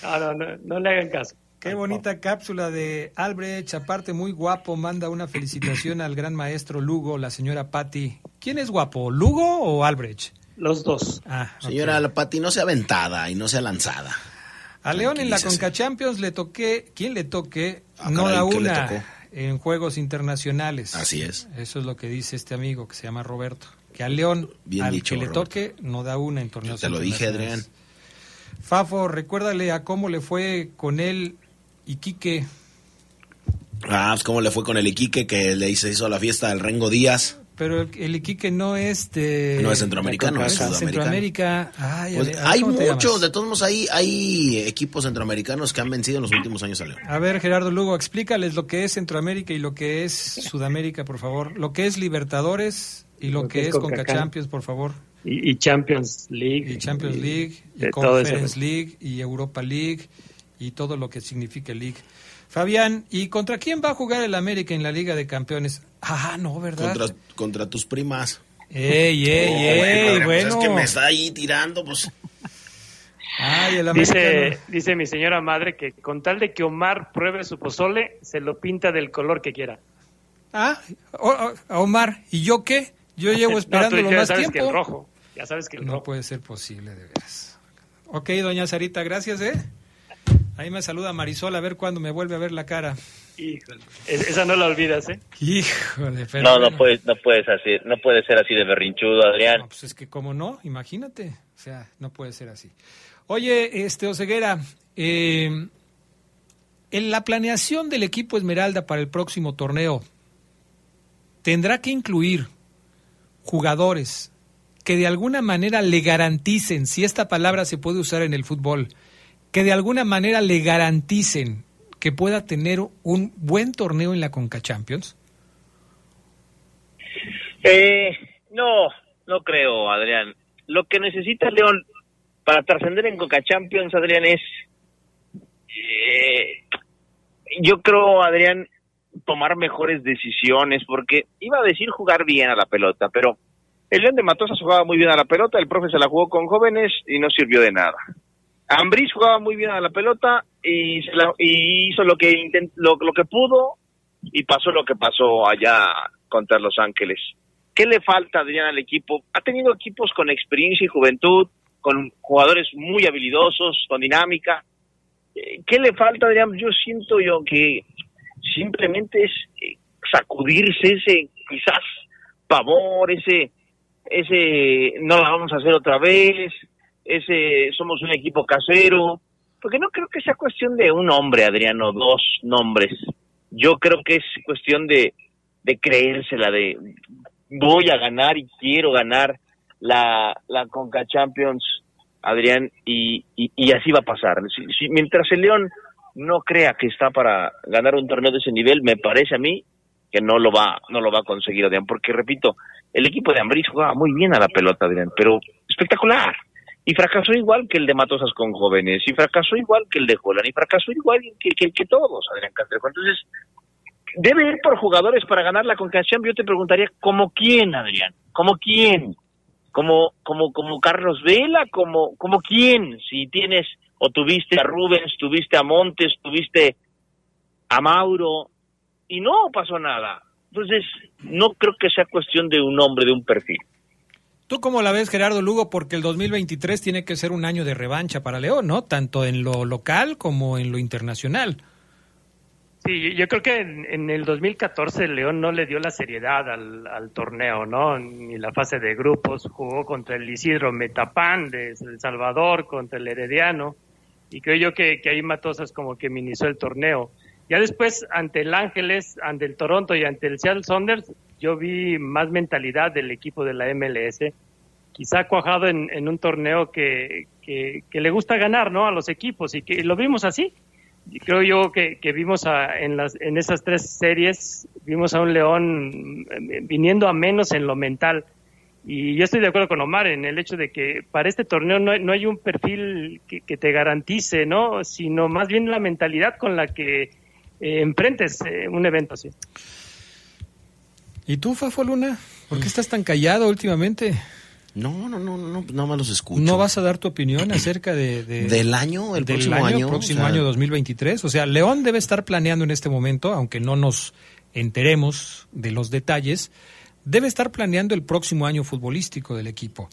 No, no, no, no le hagan caso. Qué bonita cápsula de Albrecht, aparte muy guapo, manda una felicitación al gran maestro Lugo, la señora Patti. ¿Quién es guapo, Lugo o Albrecht? Los dos. Ah. Señora la Pati, no sea aventada y no sea lanzada. A León en la. Conca Champions le toqué, ¿quién le toque? Ah, no caray, da ¿qué le una en juegos internacionales. Así es. Eso es lo que dice este amigo que se llama Roberto. Que a León, Bien al dicho, que le toque, no da una en torneos Yo te lo dije. Adrián. Fafo, recuérdale a cómo le fue con él y Quique. Ah, pues cómo le fue con el Iquique que le hizo, hizo la fiesta del Rengo Díaz. Pero el, el Iquique no es de... No es centroamericano, es sudamericano. Centroamérica. Ay, Pues, ver, hay ¿cómo te muchos, de todos modos, hay, hay equipos centroamericanos que han vencido en los últimos años a León. A ver, Gerardo Lugo, explícales lo que es Centroamérica y lo que es Sudamérica, por favor. Lo que es Libertadores y lo, que, es Conca CONCACAF. Champions, por favor. Y, y Champions League. Y Champions League, y ese- Conference League, y Europa League, y todo lo que significa League. Fabián, ¿y contra quién va a jugar el América en la Liga de Campeones? Ah, no, ¿verdad? Contra, contra tus primas. Ey, ey, Oh, ey, bueno, bueno. pues es que me está ahí tirando, pues. Ay, el América Dice, dice mi señora madre que con tal de que Omar pruebe su pozole, se lo pinta del color que quiera. Ah, Omar, ¿y yo qué? Yo llevo No, esperándolo ya más sabes tiempo. que el rojo. Ya sabes que el No rojo. puede ser posible, de veras. Ok, doña Sarita, gracias, ¿eh? Ahí me saluda Marisol a ver cuándo me vuelve a ver la cara. Híjole. Esa no la olvidas, ¿eh? Híjole, pero No, no bueno. puedes, no puedes así, no puede ser así de berrinchudo, Adrián. No, pues es que como no, imagínate. O sea, no puede ser así. Oye, este Oseguera, eh, en la planeación del equipo Esmeralda para el próximo torneo, tendrá que incluir jugadores que de alguna manera le garanticen, si esta palabra se puede usar en el fútbol, que de alguna manera le garanticen que pueda tener un buen torneo en la Conca Champions. Eh, no, no creo, Adrián. Lo que necesita León para trascender en Coca Champions, Adrián, es. eh, yo creo, Adrián, tomar mejores decisiones, porque iba a decir jugar bien a la pelota, pero el León de Matosas jugaba muy bien a la pelota, el profe se la jugó con jóvenes y no sirvió de nada. Ambriz jugaba muy bien a la pelota y, se la- y hizo lo que, intent- lo, lo que pudo y pasó lo que pasó allá contra Los Ángeles. ¿Qué le falta, Adrián, al equipo? Ha tenido equipos con experiencia y juventud, con jugadores muy habilidosos, con dinámica. Eh, ¿Qué le falta, Adrián? Yo siento yo que simplemente es eh, sacudirse ese quizás pavor, ese, ese no la vamos a hacer otra vez, ese somos un equipo casero, porque no creo que sea cuestión de un hombre, Adriano, dos nombres. Yo creo que es cuestión de, de creérsela, de voy a ganar y quiero ganar la, la Conca Champions, Adrián, y, y, así va a pasar. Mientras el León no crea que está para ganar un torneo de ese nivel, me parece a mí que no lo va, no lo va a conseguir, Adrián, porque repito, el equipo de Ambriz jugaba muy bien a la pelota, Adrián, pero espectacular. Y fracasó igual que el de Matosas con jóvenes, y fracasó igual que el de Jolan, y fracasó igual que, que, todos, Adrián Castrejo. Entonces, debe ir por jugadores para ganar la Conca Champions. Yo te preguntaría, ¿como quién, Adrián? ¿Como quién? ¿Como, como, como Carlos Vela? ¿Como, como quién? Si tienes, o tuviste a Rubens, tuviste a Montes, tuviste a Mauro, y no pasó nada. Entonces, no creo que sea cuestión de un hombre, de un perfil. ¿Tú cómo la ves, Gerardo Lugo? Porque el 2023 tiene que ser un año de revancha para León, ¿no? Tanto en lo local como en lo internacional. Sí, yo creo que en, en el 2014 el León no le dio la seriedad al, al torneo, ¿no? Ni la fase de grupos. Jugó contra el Isidro Metapán de El Salvador, contra el Herediano. Y creo yo que, que ahí Matosas como que minimizó el torneo. Ya después, ante el Ángeles, ante el Toronto y ante el Seattle Saunders, yo vi más mentalidad del equipo de la MLS. Quizá cuajado en, en un torneo que, que, le gusta ganar, ¿no? A los equipos y que lo vimos así. Y creo yo que, que vimos a, en, las, en esas tres series, vimos a un León eh, viniendo a menos en lo mental. Y yo estoy de acuerdo con Omar en el hecho de que para este torneo no hay, no hay un perfil que, que te garantice, ¿no? Sino más bien la mentalidad con la que eh, enfrentes eh, un evento así. ¿Y tú, Fafo Luna? ¿Por qué estás tan callado últimamente? No, no, no, no, no más los escucho. ¿No vas a dar tu opinión acerca de, de- ¿Del año? ¿El del próximo año? próximo O sea- año 2023? O sea, León debe estar planeando en este momento, aunque no nos enteremos de los detalles, debe estar planeando el próximo año futbolístico del equipo.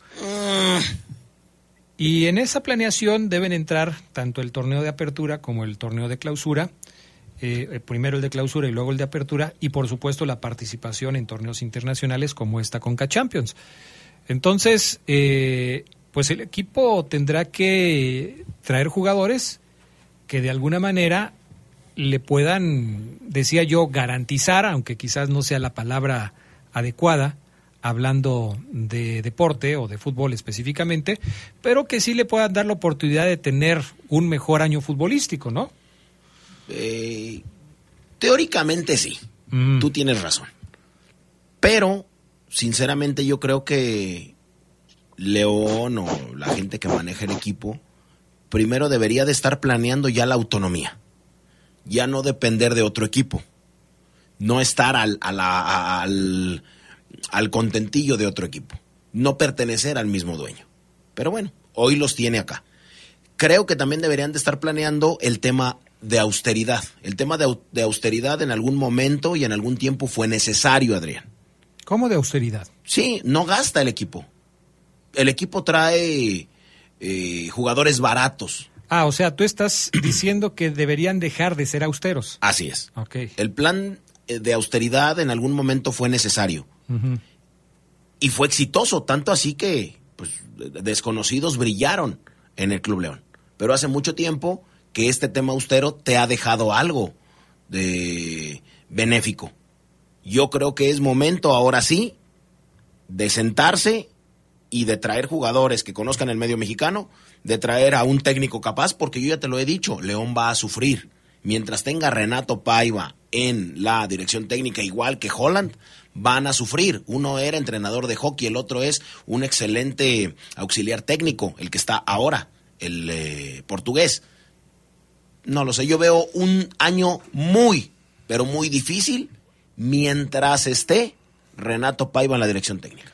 Y en esa planeación deben entrar tanto el torneo de apertura como el torneo de clausura, eh, eh, primero el de clausura y luego el de apertura, y por supuesto la participación en torneos internacionales como esta Conca Champions. Entonces, eh, pues el equipo tendrá que traer jugadores que de alguna manera le puedan, decía yo, garantizar, aunque quizás no sea la palabra adecuada, hablando de deporte o de fútbol específicamente, pero que sí le puedan dar la oportunidad de tener un mejor año futbolístico, ¿no? Eh, teóricamente sí, tú tienes razón. Pero, sinceramente, yo creo que León o la gente que maneja el equipo, primero debería de estar planeando ya la autonomía. Ya no depender de otro equipo. No estar al, a la- al, al contentillo de otro equipo. No pertenecer al mismo dueño. Pero bueno, hoy los tiene acá. Creo que también deberían de estar planeando el tema de austeridad. El tema de, de austeridad en algún momento y en algún tiempo fue necesario, Adrián. ¿Cómo de austeridad? Sí, no gasta el equipo. El equipo trae eh, jugadores baratos Ah, o sea, tú estás diciendo que deberían dejar de ser austeros. Así es. Ok. El plan de austeridad en algún momento fue necesario y fue exitoso, tanto así que pues, de- desconocidos brillaron en el Club León. Pero hace mucho tiempo que este tema austero te ha dejado algo de benéfico. Yo creo que es momento ahora sí de sentarse y de traer jugadores que conozcan el medio mexicano, de traer a un técnico capaz, porque yo ya te lo he dicho, León va a sufrir. Mientras tenga Renato Paiva en la dirección técnica, igual que Holland, van a sufrir. Uno era entrenador de hockey, el otro es un excelente auxiliar técnico, el que está ahora, el eh, portugués. No lo sé, yo veo un año muy, pero muy difícil mientras esté Renato Paiva en la dirección técnica.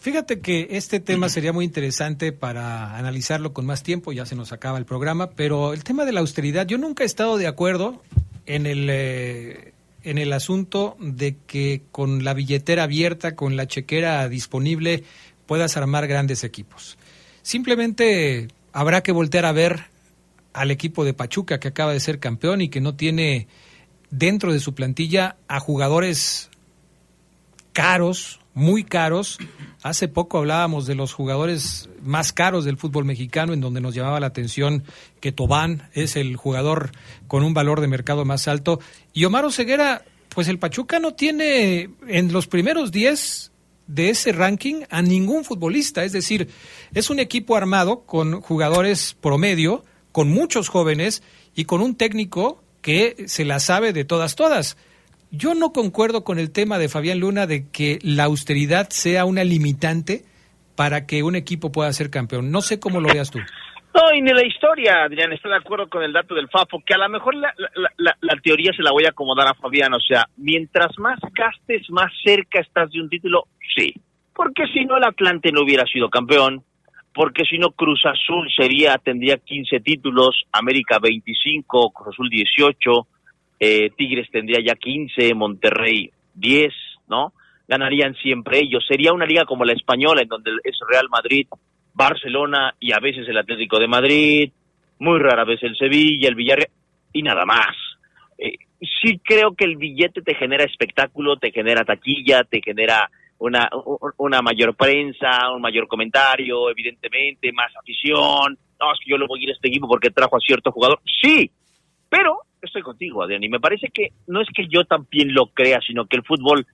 Fíjate que este tema sería muy interesante para analizarlo con más tiempo, ya se nos acaba el programa, pero el tema de la austeridad, yo nunca he estado de acuerdo en el, eh, en el asunto de que con la billetera abierta, con la chequera disponible, puedas armar grandes equipos. Simplemente habrá que voltear a ver al equipo de Pachuca que acaba de ser campeón y que no tiene dentro de su plantilla a jugadores caros, muy caros. Hace poco hablábamos de los jugadores más caros del fútbol mexicano, en donde nos llamaba la atención que Tobán es el jugador con un valor de mercado más alto. Y Omar Ceguera, pues el Pachuca no tiene en los primeros 10 de ese ranking a ningún futbolista. Es decir, es un equipo armado con jugadores promedio, con muchos jóvenes y con un técnico que se la sabe de todas, todas. Yo no concuerdo con el tema de Fabián Luna de que la austeridad sea una limitante para que un equipo pueda ser campeón. No sé cómo lo veas tú. No, y ni la historia, Adrián, estoy de acuerdo con el dato del Fafo, que a lo mejor la teoría se la voy a acomodar a Fabián, o sea, mientras más gastes, más cerca estás de un título, sí. Porque si no, el Atlante no hubiera sido campeón, porque si no, Cruz Azul sería, tendría 15 títulos, América 25, Cruz Azul 18, eh, Tigres tendría ya 15, Monterrey 10, ¿no? Ganarían siempre ellos. Sería una liga como la española, en donde es Real Madrid, Barcelona y a veces el Atlético de Madrid, muy rara vez el Sevilla, el Villarreal y nada más. Eh, sí creo que el billete te genera espectáculo, te genera taquilla, te genera una, una mayor prensa, un mayor comentario, evidentemente, más afición. No, es que yo le voy a ir a este equipo porque trajo a cierto jugador. Sí, pero estoy contigo, Adrián, y me parece que no es que yo también lo crea, sino que el fútbol,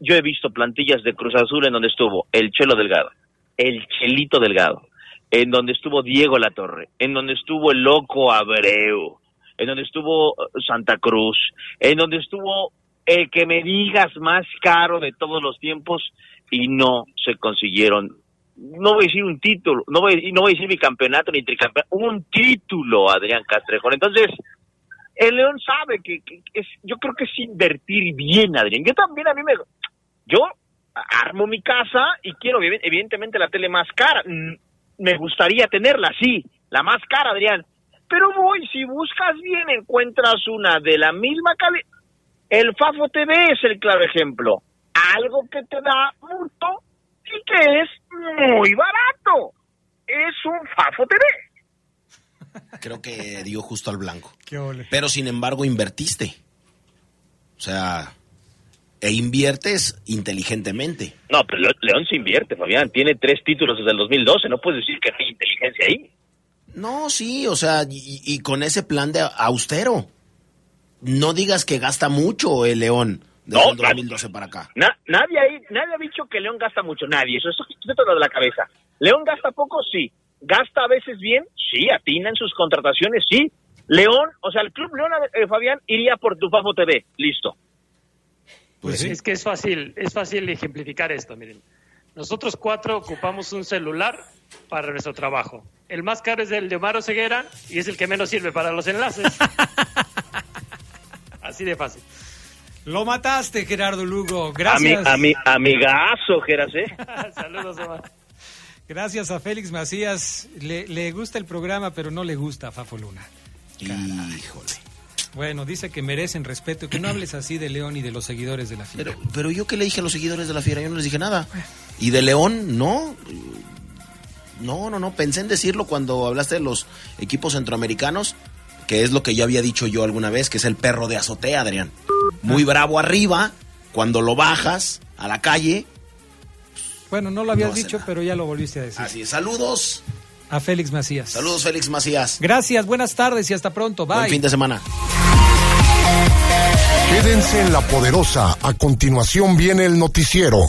yo he visto plantillas de Cruz Azul en donde estuvo el Chelo Delgado, el Chelito Delgado, en donde estuvo Diego Latorre, en donde estuvo el Loco Abreu, en donde estuvo eh, Santa Cruz, en donde estuvo el que me digas más caro de todos los tiempos y no se consiguieron. No voy a decir un título, no voy, no voy a decir bicampeonato ni tricampeonato, un título, Adrián Castrejón. Entonces, el León sabe que, que es, yo creo que es invertir bien, Adrián. Yo también a mí me, yo armo mi casa y quiero evi- evidentemente la tele más cara. Mm, Me gustaría tenerla, sí, la más cara, Adrián. Pero voy, si buscas bien, encuentras una de la misma calidad. El Fafo TV es el claro ejemplo. Algo que te da mucho y que es muy barato. Es un Fafo TV. Creo que dio justo al blanco. Qué ole. Pero sin embargo invertiste. O sea, e inviertes inteligentemente. No, pero Le- León se invierte, Fabián. Tiene tres títulos desde el 2012. No puedes decir que no hay inteligencia ahí. No, sí, o sea, y, y con ese plan de austero. No digas que gasta mucho el León desde No, el 2012 para acá. Na- nadie ahí, nadie ha dicho que León gasta mucho. Nadie. Eso, eso quítatelo todo de la cabeza. León gasta poco, sí. Gasta a veces bien, sí. Atina en sus contrataciones, sí. León, o sea, el Club León, eh, Fabián, iría por tu Fafo TV. Listo. Pues Es que es fácil, es fácil ejemplificar esto, miren. Nosotros cuatro ocupamos un celular para nuestro trabajo. El más caro es el de Omar Ceguera y es el que menos sirve para los enlaces. Así de fácil. Lo mataste, Gerardo Lugo. Ami- Gracias. ami- amigazo, Geras, ¿eh? Saludos, Omar. Gracias a Félix Macías. Le, le gusta el programa, pero no le gusta a Fafo Luna. Híjole. Bueno, dice que merecen respeto, que no hables así de León y de los seguidores de la fiera. Pero, pero yo que le dije a los seguidores de la fiera, yo no les dije nada. Y de León, no. No, no, no, pensé en decirlo cuando hablaste de los equipos centroamericanos, que es lo que ya había dicho yo alguna vez, que es el perro de azotea, Adrián. Muy Ah. bravo arriba, cuando lo bajas a la calle. Bueno, no lo habías No dicho, pero ya lo volviste a decir. Así es. Saludos. A Félix Macías. Saludos, Félix Macías. Gracias, buenas tardes y hasta pronto. Bye. Buen fin de semana. Quédense en la poderosa. A continuación viene el noticiero.